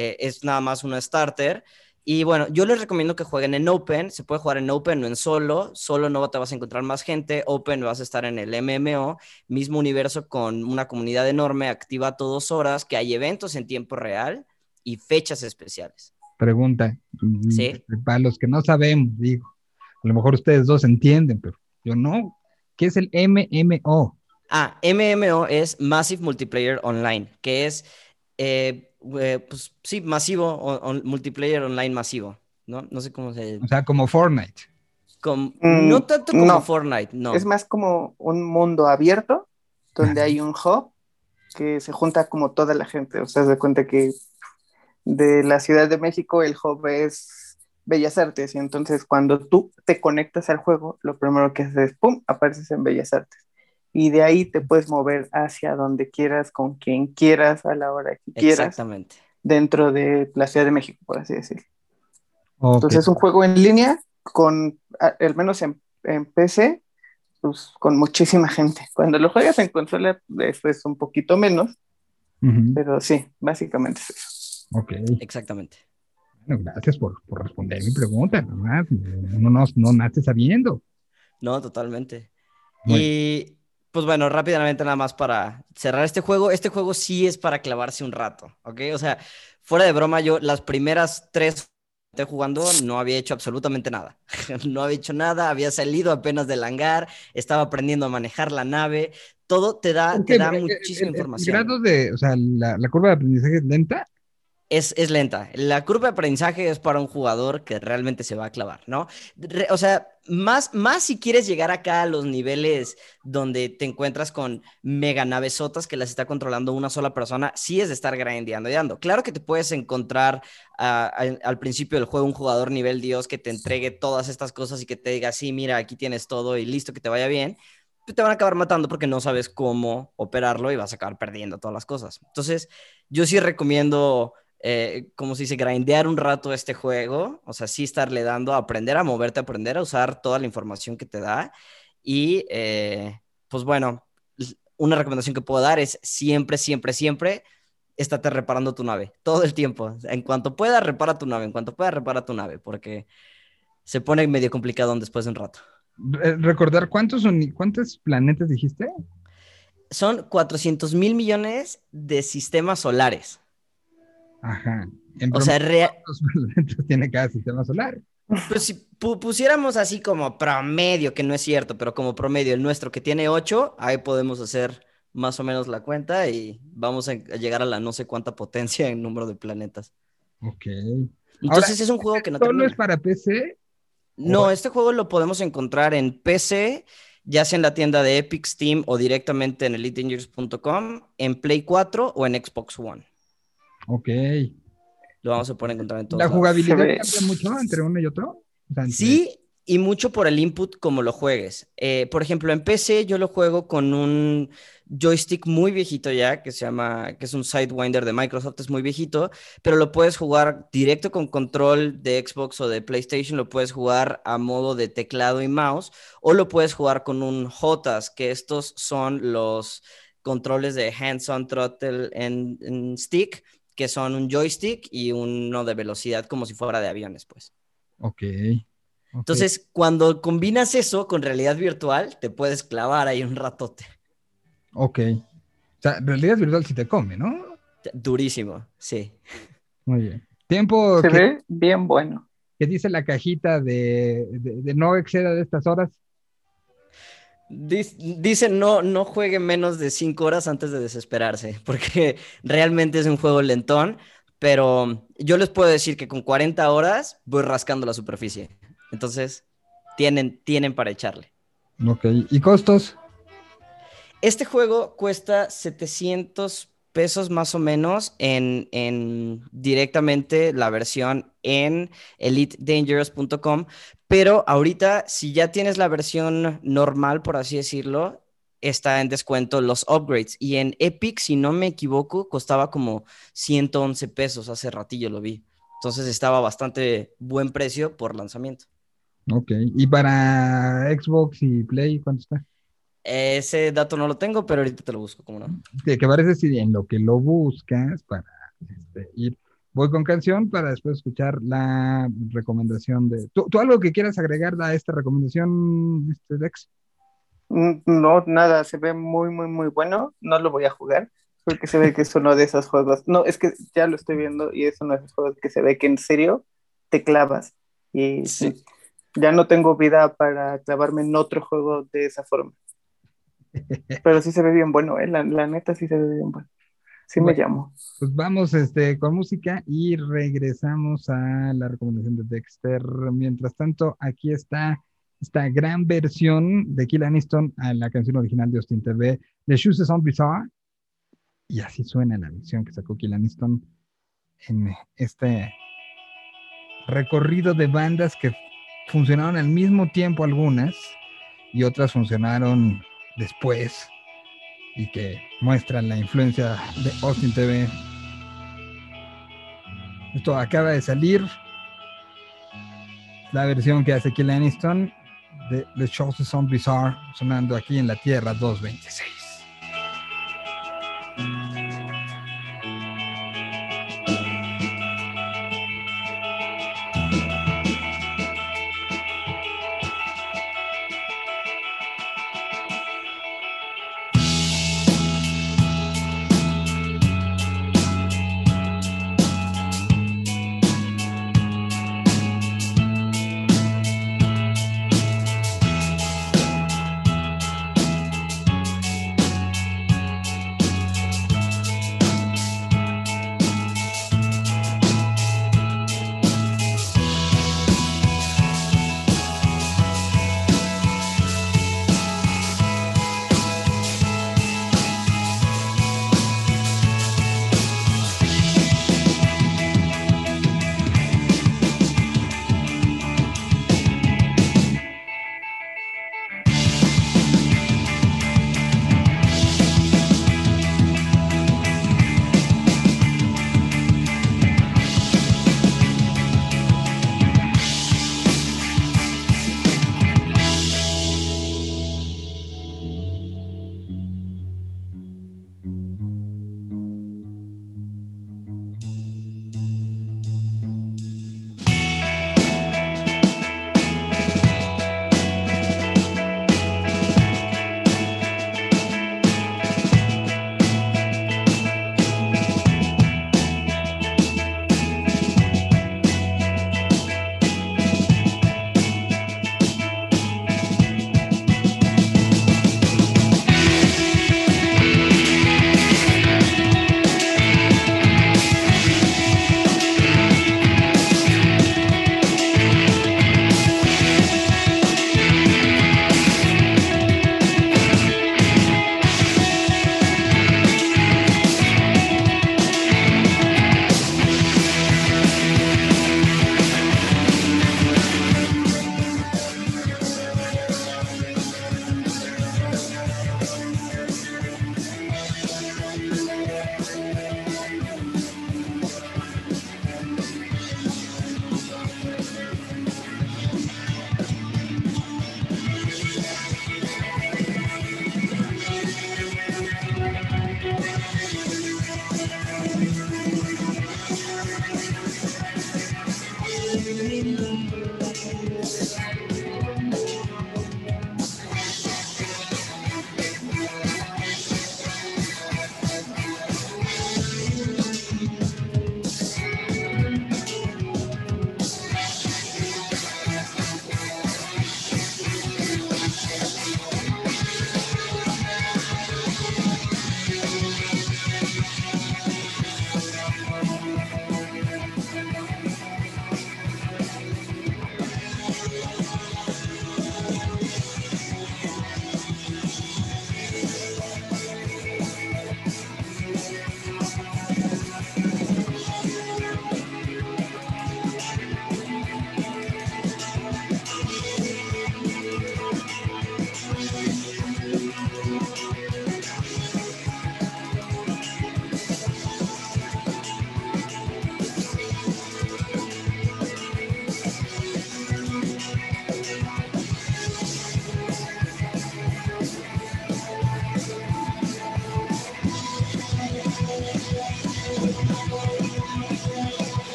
eh, es nada más una starter. Y bueno, yo les recomiendo que jueguen en Open, se puede jugar en Open o en solo, solo no te vas a encontrar más gente, Open vas a estar en el MMO, mismo universo con una comunidad enorme, activa a todas horas, que hay eventos en tiempo real y fechas especiales. Pregunta. mm, Sí. Para los que no sabemos, digo. A lo mejor ustedes dos entienden, pero yo no. ¿Qué es el MMO? Ah, MMO es Massive Multiplayer Online, que es, eh, pues sí, masivo, o- o- multiplayer online masivo, ¿no? No sé cómo se... O sea, como Fortnite. com- Mm, no tanto como no. Fortnite, no. Es más como un mundo abierto donde hay un hub que se junta como toda la gente. O sea, se cuenta que de la Ciudad de México el hub es Bellas Artes y entonces cuando tú te conectas al juego, lo primero que haces es, ¡pum!, apareces en Bellas Artes. Y de ahí te puedes mover hacia donde quieras, con quien quieras, a la hora que quieras, Exactamente. dentro de la Ciudad de México, por así decirlo. Ok. Entonces es un juego en línea con, a- al menos en, en PC, pues con muchísima gente. Cuando lo juegas en consola, eso es un poquito menos, Ujú, pero sí, básicamente es eso. Ok. Exactamente. Bueno, gracias por, por responder mi pregunta. nomás. Uno no, no nace sabiendo. No, totalmente. Muy Y pues bueno, rápidamente nada más para cerrar este juego. Este juego sí es para clavarse un rato, ¿ok? O sea, fuera de broma, yo las primeras tres que estoy jugando no había hecho absolutamente nada. No había hecho nada, había salido apenas del hangar, estaba aprendiendo a manejar la nave. Todo te da, ¿Por te da El- el- muchísima el- información. El grado de, o sea, la, la curva de aprendizaje es lenta. Es, es lenta. La curva de aprendizaje es para un jugador que realmente se va a clavar, ¿no? Re- o sea, más, más si quieres llegar acá a los niveles donde te encuentras con mega navesotas que las está controlando una sola persona, sí es de estar grindeando y dando. Claro que te puedes encontrar al, al principio del juego un jugador nivel Dios que te entregue todas estas cosas y que te diga, sí, mira, aquí tienes todo y listo, que te vaya bien. Pero Te van a acabar matando porque no sabes cómo operarlo y vas a acabar perdiendo todas las cosas. Entonces, yo sí recomiendo eh, como se dice, grindear un rato este juego, o sea, sí estarle dando, aprender a moverte, aprender a usar toda la información que te da. Y eh, pues bueno, una recomendación que puedo dar es siempre, siempre, siempre estate reparando tu nave todo el tiempo. En cuanto pueda, repara tu nave. En cuanto pueda, repara tu nave, porque se pone medio complicado después de un rato. Eh, Recordar cuántos, cuántos planetas dijiste. Son 400 mil millones de sistemas solares. Ajá. En O sea, promedio, rea- ¿cuántos planetas tiene cada sistema solar? Pues si pu- pusiéramos así como promedio, que no es cierto, pero como promedio, el nuestro que tiene 8, ahí podemos hacer más o menos la cuenta y vamos a, llegar a la no sé cuánta potencia en número de planetas. Ok. Entonces es un juego que no ¿Solo es para PC? No, este juego lo podemos encontrar en PC, ya sea en la tienda de Epic, Steam o directamente en elitedangerous.com, en Play 4 o en Xbox One. Ok. Lo vamos a poder encontrar en todos ¿La jugabilidad cambia mucho entre uno y otro? Sí, y mucho por el input como lo juegues. Eh, por ejemplo, en PC yo lo juego con un joystick muy viejito ya, que se llama, que es un Sidewinder de Microsoft, es muy viejito, pero lo puedes jugar directo con control de Xbox o de PlayStation, lo puedes jugar a modo de teclado y mouse, o lo puedes jugar con un JOTAS, que estos son los controles de hands-on throttle en, en stick, que son un joystick y uno de velocidad como si fuera de aviones, pues. Ok. ok. Entonces, cuando combinas eso con realidad virtual, te puedes clavar ahí un ratote. Ok. O sea, realidad virtual sí te come, ¿no? Durísimo, sí. Muy bien. Tiempo Se que, ve bien bueno. que dice la cajita de, de- de no exceda de estas horas. Dic- Dice no, no juegue menos de cinco horas antes de desesperarse, porque realmente es un juego lentón, pero yo les puedo decir que con 40 horas voy rascando la superficie. Entonces, tienen, tienen para echarle. Ok. ¿Y costos? Este juego cuesta 700 pesos más o menos en, en directamente la versión en elitedangerous.com, pero ahorita si ya tienes la versión normal, por así decirlo, está en descuento los upgrades y en Epic, si no me equivoco, costaba como 111 pesos, hace ratillo lo vi. Entonces estaba bastante buen precio por lanzamiento. Ok. ¿Y para Xbox y Play cuánto está? Ese dato no lo tengo, pero ahorita te lo busco, ¿cómo no? ¿Qué, qué parece si en lo que lo buscas para este, ir? Voy con canción para después escuchar la recomendación de... ¿Tú, tú algo que quieras agregar a esta recomendación, este Dex? Mm, No, nada, se ve muy, muy, muy bueno. No lo voy a jugar porque se ve que es uno de esos juegos. No, es que ya lo estoy viendo y es uno de esos juegos que se ve que en serio te clavas. Y Sí. ya no tengo vida para clavarme en otro juego de esa forma. Pero sí se ve bien bueno, ¿eh? La, la neta sí se ve bien bueno. Sí me Bueno. llamo. Pues vamos este, con música y regresamos a la recomendación de Dexter. Mientras tanto, aquí está esta gran versión de Kill Aniston a la canción original de Austin TV, The Shoes Sound Bizarre. Y así suena la versión que sacó Kill Aniston en este recorrido de bandas que funcionaron al mismo tiempo algunas y otras funcionaron después y que muestran la influencia de Austin TV. Esto acaba de salir. La versión que hace Kill Aniston de The Shows Sound Bizarre sonando aquí en la Tierra 226.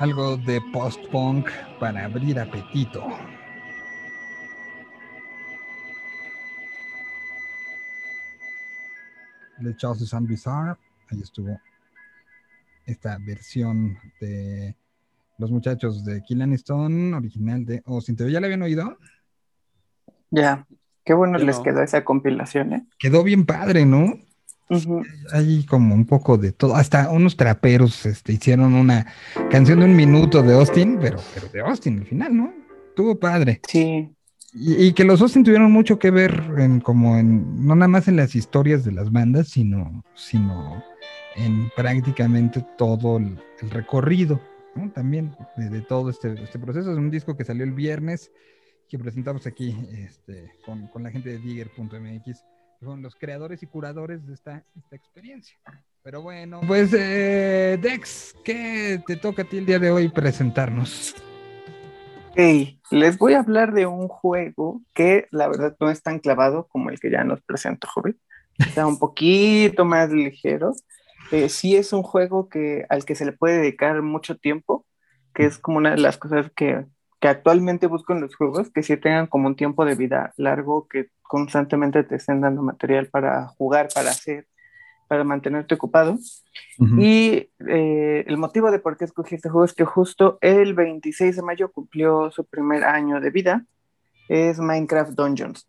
Algo de post-punk para abrir apetito. de Charles San Bizarre. Ahí estuvo esta versión de los muchachos de Kill Stone, original de Austin. TV. ¿Ya la habían oído? Ya, qué bueno les quedó esa compilación, ¿eh? Quedó bien padre, ¿no? Ujú. Hay como un poco de todo. Hasta unos traperos este, hicieron una canción de un minuto de Austin, pero, pero de Austin al final, ¿no? Estuvo padre. Sí, Y, y que los Austin tuvieron mucho que ver en como en, no nada más en las historias de las bandas, sino, sino en prácticamente todo el, el recorrido, ¿no? También de, de todo este, este proceso. Es un disco que salió el viernes, que presentamos aquí este, con, con la gente de Digger.mx, fueron los creadores y curadores de esta, esta experiencia. Pero bueno, pues eh, Dex, ¿qué te toca a ti el día de hoy presentarnos? Ok, les voy a hablar de un juego que la verdad no es tan clavado como el que ya nos presentó Joven. Está un poquito más ligero. Eh, sí es un juego que, al que se le puede dedicar mucho tiempo, que es como una de las cosas que, que actualmente busco en los juegos, que sí tengan como un tiempo de vida largo, que constantemente te estén dando material para jugar, para hacer, para mantenerte ocupado. Y eh, el motivo de por qué escogí este juego es que justo el 26 de mayo cumplió su primer año de vida. Es Minecraft Dungeons.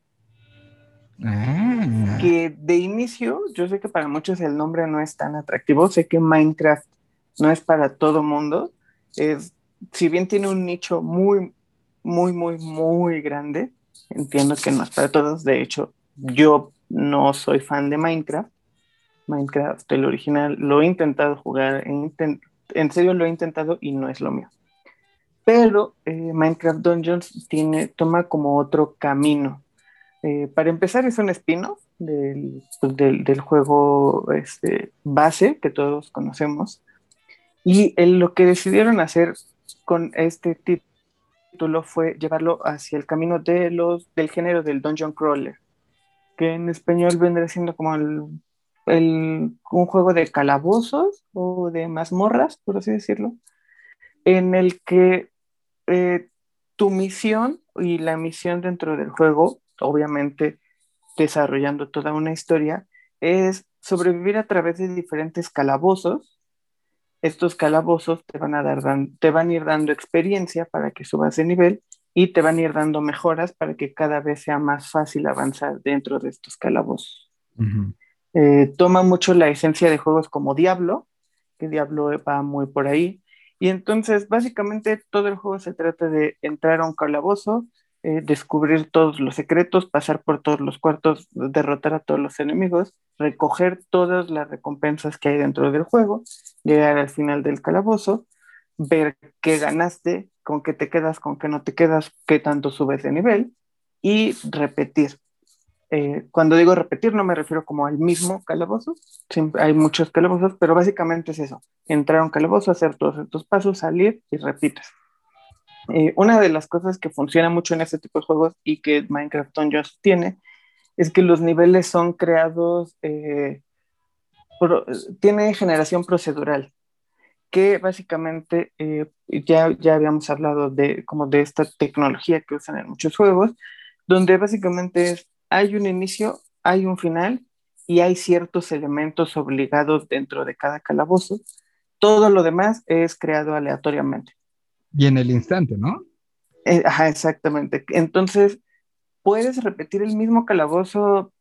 Ah. Que de inicio, yo sé que para muchos el nombre no es tan atractivo. Sé que Minecraft no es para todo mundo. Es, si bien tiene un nicho muy, muy, muy, muy grande, entiendo que no es para todos. De hecho, yo no soy fan de Minecraft. Minecraft, el original, lo he intentado jugar, he inten- en serio lo he intentado y no es lo mío. Pero eh, Minecraft Dungeons tiene, toma como otro camino. Eh, para empezar, es un spin-off del, pues, del, del juego este, base que todos conocemos. Y el- lo que decidieron hacer con este título fue llevarlo hacia el camino de los, del género del Dungeon Crawler, que en español vendría siendo como el, el- un juego de calabozos o de mazmorras, por así decirlo, en el que eh, tu misión y la misión dentro del juego, obviamente desarrollando toda una historia, es sobrevivir a través de diferentes calabozos. Estos calabozos te van a dar, te van a ir dando experiencia para que subas de nivel y te van a ir dando mejoras para que cada vez sea más fácil avanzar dentro de estos calabozos. Eh, toma mucho la esencia de juegos como Diablo, que Diablo va muy por ahí. Y entonces, básicamente, todo el juego se trata de entrar a un calabozo, eh, descubrir todos los secretos, pasar por todos los cuartos, derrotar a todos los enemigos, recoger todas las recompensas que hay dentro del juego, llegar al final del calabozo, ver qué ganaste, con qué te quedas, con qué no te quedas, qué tanto subes de nivel y repetir. Eh, cuando digo repetir no me refiero como al mismo calabozo, siempre hay muchos calabozos, pero básicamente es eso, entrar a un calabozo, hacer todos estos pasos, salir y repites. Eh, una de las cosas que funciona mucho en este tipo de juegos y que Minecraft Dungeons tiene es que los niveles son creados, eh, tiene generación procedural, que básicamente eh, ya, ya habíamos hablado de, como de esta tecnología que usan en muchos juegos, donde básicamente hay un inicio, hay un final y hay ciertos elementos obligados dentro de cada calabozo. Todo lo demás es creado aleatoriamente. Y en el instante, ¿no? Eh, ajá, exactamente. Entonces, puedes repetir el mismo calabozo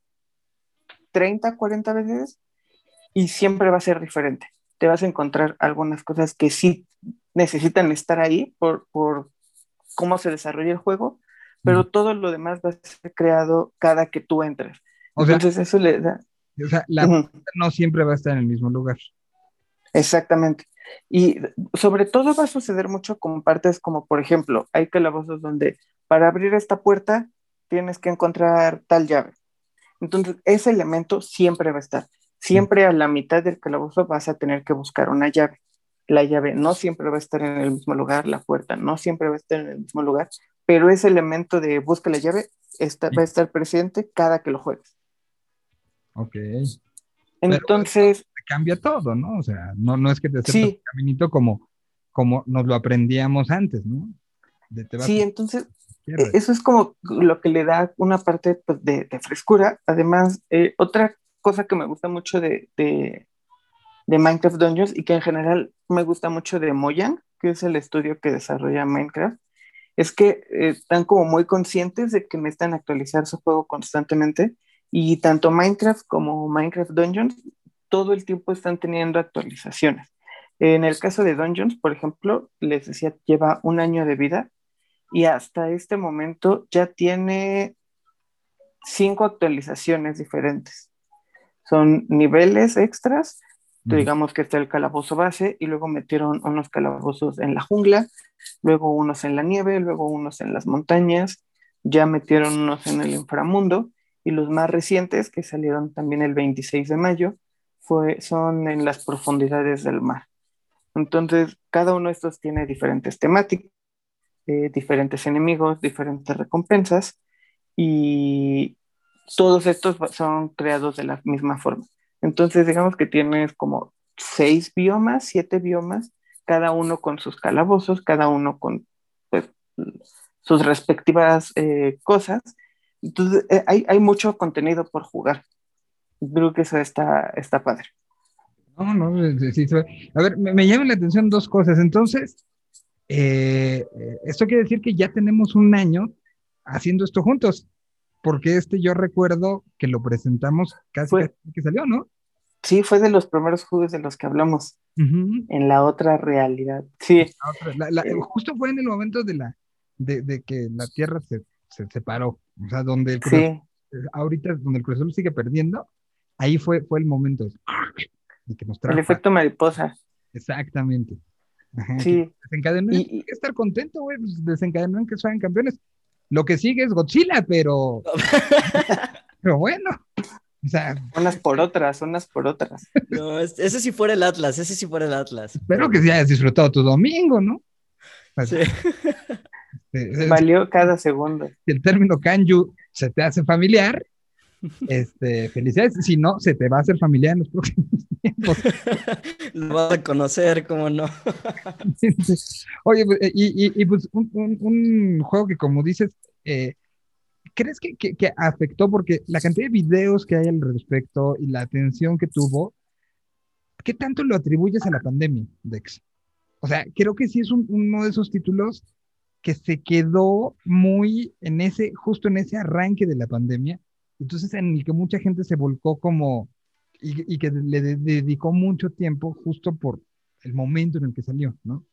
30, 40 veces y siempre va a ser diferente. Te vas a encontrar algunas cosas que sí necesitan estar ahí por, por cómo se desarrolla el juego, pero todo lo demás va a ser creado cada que tú entres. O sea, Entonces, eso le da. o sea, la puerta no siempre va a estar en el mismo lugar. Exactamente. Y sobre todo va a suceder mucho con partes como, por ejemplo, hay calabozos donde para abrir esta puerta tienes que encontrar tal llave. Entonces, ese elemento siempre va a estar. Siempre a la mitad del calabozo vas a tener que buscar una llave. La llave no siempre va a estar en el mismo lugar, la puerta no siempre va a estar en el mismo lugar, pero ese elemento de busca la llave está- va a estar presente cada que lo juegues. Ok. Entonces, cambia todo, ¿no? O sea, no, no es que te aceptes Sí. un caminito como, como nos lo aprendíamos antes, ¿no? De te Sí, entonces tierra. Eh, Eso es como lo que le da una parte pues, de, de frescura. Además, eh, otra cosa que me gusta mucho de, de, de Minecraft Dungeons y que en general me gusta mucho de Mojang, que es el estudio que desarrolla Minecraft, es que eh, están como muy conscientes de que necesitan actualizar su juego constantemente y tanto Minecraft como Minecraft Dungeons todo el tiempo están teniendo actualizaciones. En el caso de Dungeons, por ejemplo, les decía, lleva un año de vida y hasta este momento ya tiene cinco actualizaciones diferentes. Son niveles extras, digamos que está el calabozo base y luego metieron unos calabozos en la jungla, luego unos en la nieve, luego unos en las montañas, ya metieron unos en el inframundo y los más recientes que salieron también el 26 de mayo fue, son en las profundidades del mar. Entonces, cada uno de estos tiene diferentes temáticas, eh, diferentes enemigos, diferentes recompensas y todos estos son creados de la misma forma. Entonces, digamos que tienes como seis biomas, siete biomas, cada uno con sus calabozos, cada uno con pues, sus respectivas eh, cosas. Entonces, eh, hay, hay mucho contenido por jugar. Creo que eso está, está padre. No, no, sí. A ver, me, me llaman la atención dos cosas. Entonces, eh, esto quiere decir que ya tenemos un año haciendo esto juntos, porque este yo recuerdo que lo presentamos casi, Fue- casi que salió, ¿no? Sí, fue de los primeros juegos de los que hablamos en la otra realidad. Sí, La la- Eh. justo fue en el momento de la de, de que la Tierra se, se separó, o sea, donde el Cruz sí. Ahorita donde el Cruz sigue perdiendo, ahí fue, fue el momento de que nos El trajo. efecto mariposa. Exactamente. Ajá, Sí. Desencadenó, Y- hay que estar contento, güey, pues, desencadenó en que sean campeones. Lo que sigue es Godzilla, pero, pero bueno, o sea, Unas por otras, unas por otras. No, es- ese sí fuera el Atlas, ese sí fuera el Atlas. espero que sí hayas disfrutado tu domingo, ¿no? Pues, Sí. este, es- Valió cada segundo. si el término kanju se te hace familiar, este, felicidades. Si no, se te va a hacer familiar en los próximos tiempos. Lo vas a conocer, cómo no. Oye, pues, y, y- y, pues un, un- un juego que como dices, eh, ¿crees que, que- que afectó? Porque la cantidad de videos que hay al respecto y la atención que tuvo, ¿qué tanto lo atribuyes a la pandemia, Dex? O sea, creo que sí es un- uno de esos títulos que se quedó muy en ese, justo en ese arranque de la pandemia, entonces en el que mucha gente se volcó como, y, y que le de- dedicó mucho tiempo justo por el momento en el que salió, ¿no?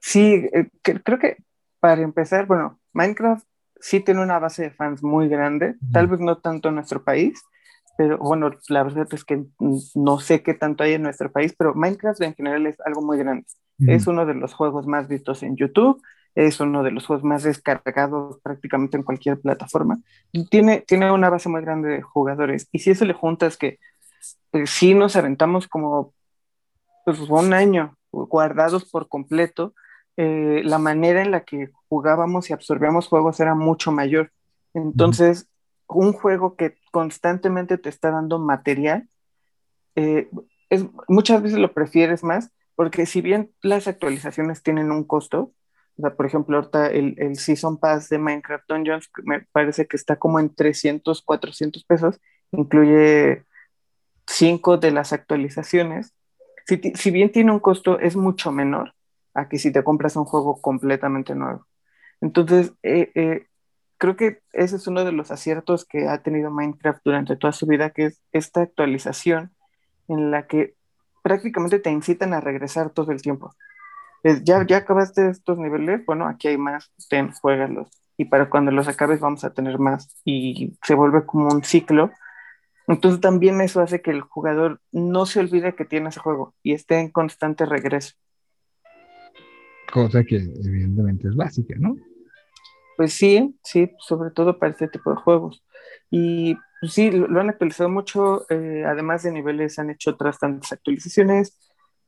Sí, eh, que- creo que para empezar, bueno, Minecraft sí tiene una base de fans muy grande, tal Ujú. vez no tanto en nuestro país, pero bueno, la verdad es que no sé qué tanto hay en nuestro país, pero Minecraft en general es algo muy grande. Es uno de los juegos más vistos en YouTube, es uno de los juegos más descargados prácticamente en cualquier plataforma. Tiene, tiene una base muy grande de jugadores. Y si eso le juntas que pues, sí nos aventamos como pues, un año guardados por completo, eh, la manera en la que jugábamos y absorbíamos juegos era mucho mayor. Entonces, un juego que constantemente te está dando material, eh, es, muchas veces lo prefieres más, porque si bien las actualizaciones tienen un costo, o sea, por ejemplo, ahorita el, el Season Pass de Minecraft Dungeons me parece que está como en 300, 400 pesos, incluye cinco de las actualizaciones. Si, si bien tiene un costo, es mucho menor a que si te compras un juego completamente nuevo. Entonces, eh, eh, creo que ese es uno de los aciertos que ha tenido Minecraft durante toda su vida, que es esta actualización en la que prácticamente te incitan a regresar todo el tiempo. Ya, ya acabaste estos niveles, bueno, aquí hay más, ten, juégalos. Y para cuando los acabes vamos a tener más. Y se vuelve como un ciclo. Entonces también eso hace que el jugador no se olvide que tiene ese juego y esté en constante regreso. Cosa que evidentemente es básica, ¿no? Pues sí, sí, sobre todo para este tipo de juegos. Y pues sí, lo, lo han actualizado mucho, eh, además de niveles han hecho otras tantas actualizaciones.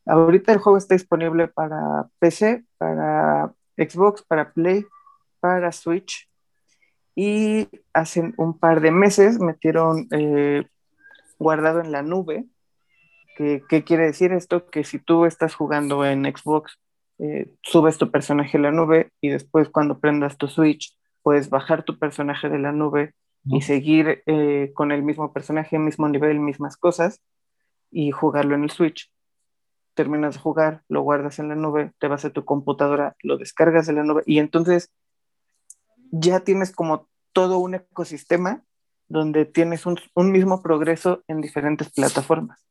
Ahorita el juego está disponible para PC, para Xbox, para Play, para Switch. Y hace un par de meses metieron eh, guardado en la nube. ¿Qué quiere decir esto? Que si tú estás jugando en Xbox eh, subes tu personaje a la nube y después cuando prendas tu Switch puedes bajar tu personaje de la nube y seguir eh, con el mismo personaje, mismo nivel, mismas cosas y jugarlo en el Switch. Terminas de jugar, lo guardas en la nube, te vas a tu computadora, lo descargas de la nube y entonces ya tienes como todo un ecosistema donde tienes un, mismo progreso en diferentes plataformas.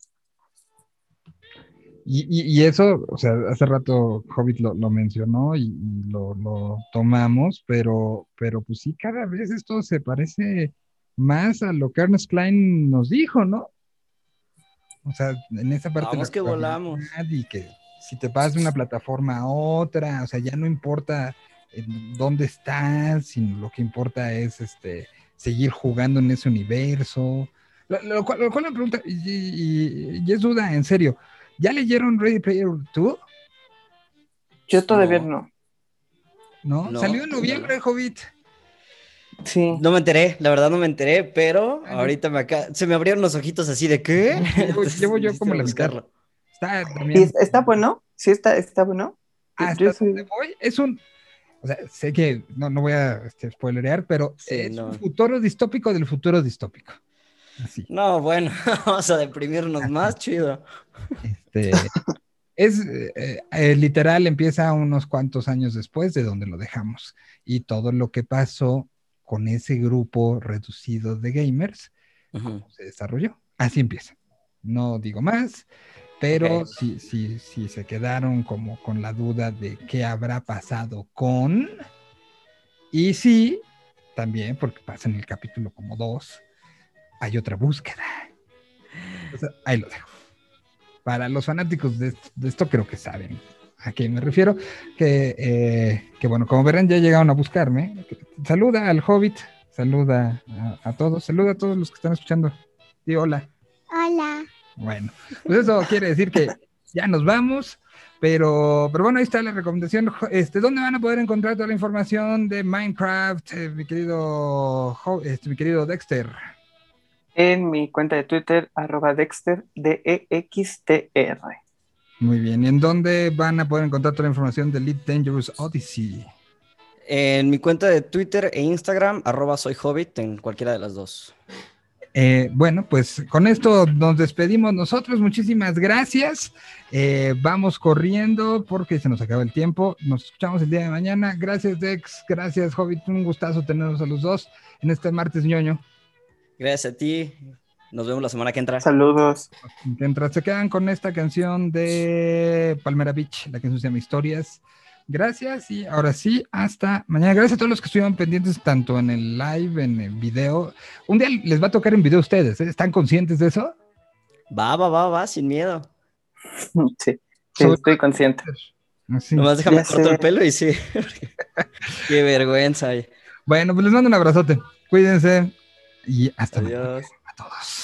Y, y- y eso, o sea, hace rato Hobbit lo, lo mencionó y, y lo, lo tomamos, pero, pero pues sí, cada vez esto se parece más a lo que Ernest Klein nos dijo, ¿no? O sea, en esa parte Vamos que volamos. Y que si te pasas de una plataforma a otra, o sea, ya no importa en dónde estás, sino lo que importa es este seguir jugando en ese universo. Lo, lo cual, lo cual me pregunta, y, y- y es duda, en serio, ¿ya leyeron Ready Player 2? Yo todavía No. no. ¿No? No, Salió en no. noviembre, Hobbit. Sí. No me enteré, la verdad no me enteré, pero Ah, yo- ahorita me acá, se me abrieron los ojitos así de ¿qué? Llevo, llevo yo como la buscarlo. Está ¿Y también. es- está bueno? ¿Sí está, está bueno? Hasta Yo soy- donde voy, es un. O sea, sé que no, no voy a este, spoilerear, pero Sí, es no. un futuro distópico del futuro distópico. Así. No, bueno, vamos a deprimirnos más, chido. Este, es eh, eh, literal, empieza unos cuantos años después de donde lo dejamos. Y todo lo que pasó con ese grupo reducido de gamers Ujú. se desarrolló. Así empieza. No digo más, pero si, si, si se quedaron como con la duda de qué habrá pasado con. Y sí, también, porque pasa en el capítulo como dos, hay otra búsqueda. Ahí lo dejo. Para los fanáticos de, esto- de esto, creo que saben a qué me refiero. Que, eh, que bueno, como verán, ya llegaron a buscarme. Saluda al Hobbit, saluda a, a todos, saluda a todos los que están escuchando. Di hola. Hola. Bueno, pues eso quiere decir que ya nos vamos, pero, pero bueno, ahí está la recomendación. Este, ¿Dónde van a poder encontrar toda la información de Minecraft, eh, mi querido, este, mi querido Dexter? En mi cuenta de Twitter, arroba Dexter, E D-E-X-T-R. Muy bien, ¿y en dónde van a poder encontrar toda la información de Elite Dangerous Odyssey? En mi cuenta de Twitter e Instagram, arroba soy Hobbit, en cualquiera de las dos. Eh, bueno, pues con esto nos despedimos nosotros. Muchísimas gracias. Eh, vamos corriendo porque se nos acaba el tiempo. Nos escuchamos el día de mañana. Gracias, Dex. Gracias, Hobbit. Un gustazo tenerlos a los dos en este martes ñoño. Gracias a ti. Nos vemos la semana que entra. Saludos. Mientras se quedan con esta canción de Palmera Beach, la que ensucia mis historias. Gracias y ahora sí, hasta mañana. Gracias a todos los que estuvieron pendientes tanto en el live, en el video. Un día les va a tocar en video a ustedes. ¿eh? ¿Están conscientes de eso? Va, va, va, va, sin miedo. Sí, estoy consciente. Así. Nomás déjame Ya corto sé. el pelo y sí. Qué vergüenza. Bueno, pues les mando un abrazote. Cuídense y hasta mañana Adiós. a todos.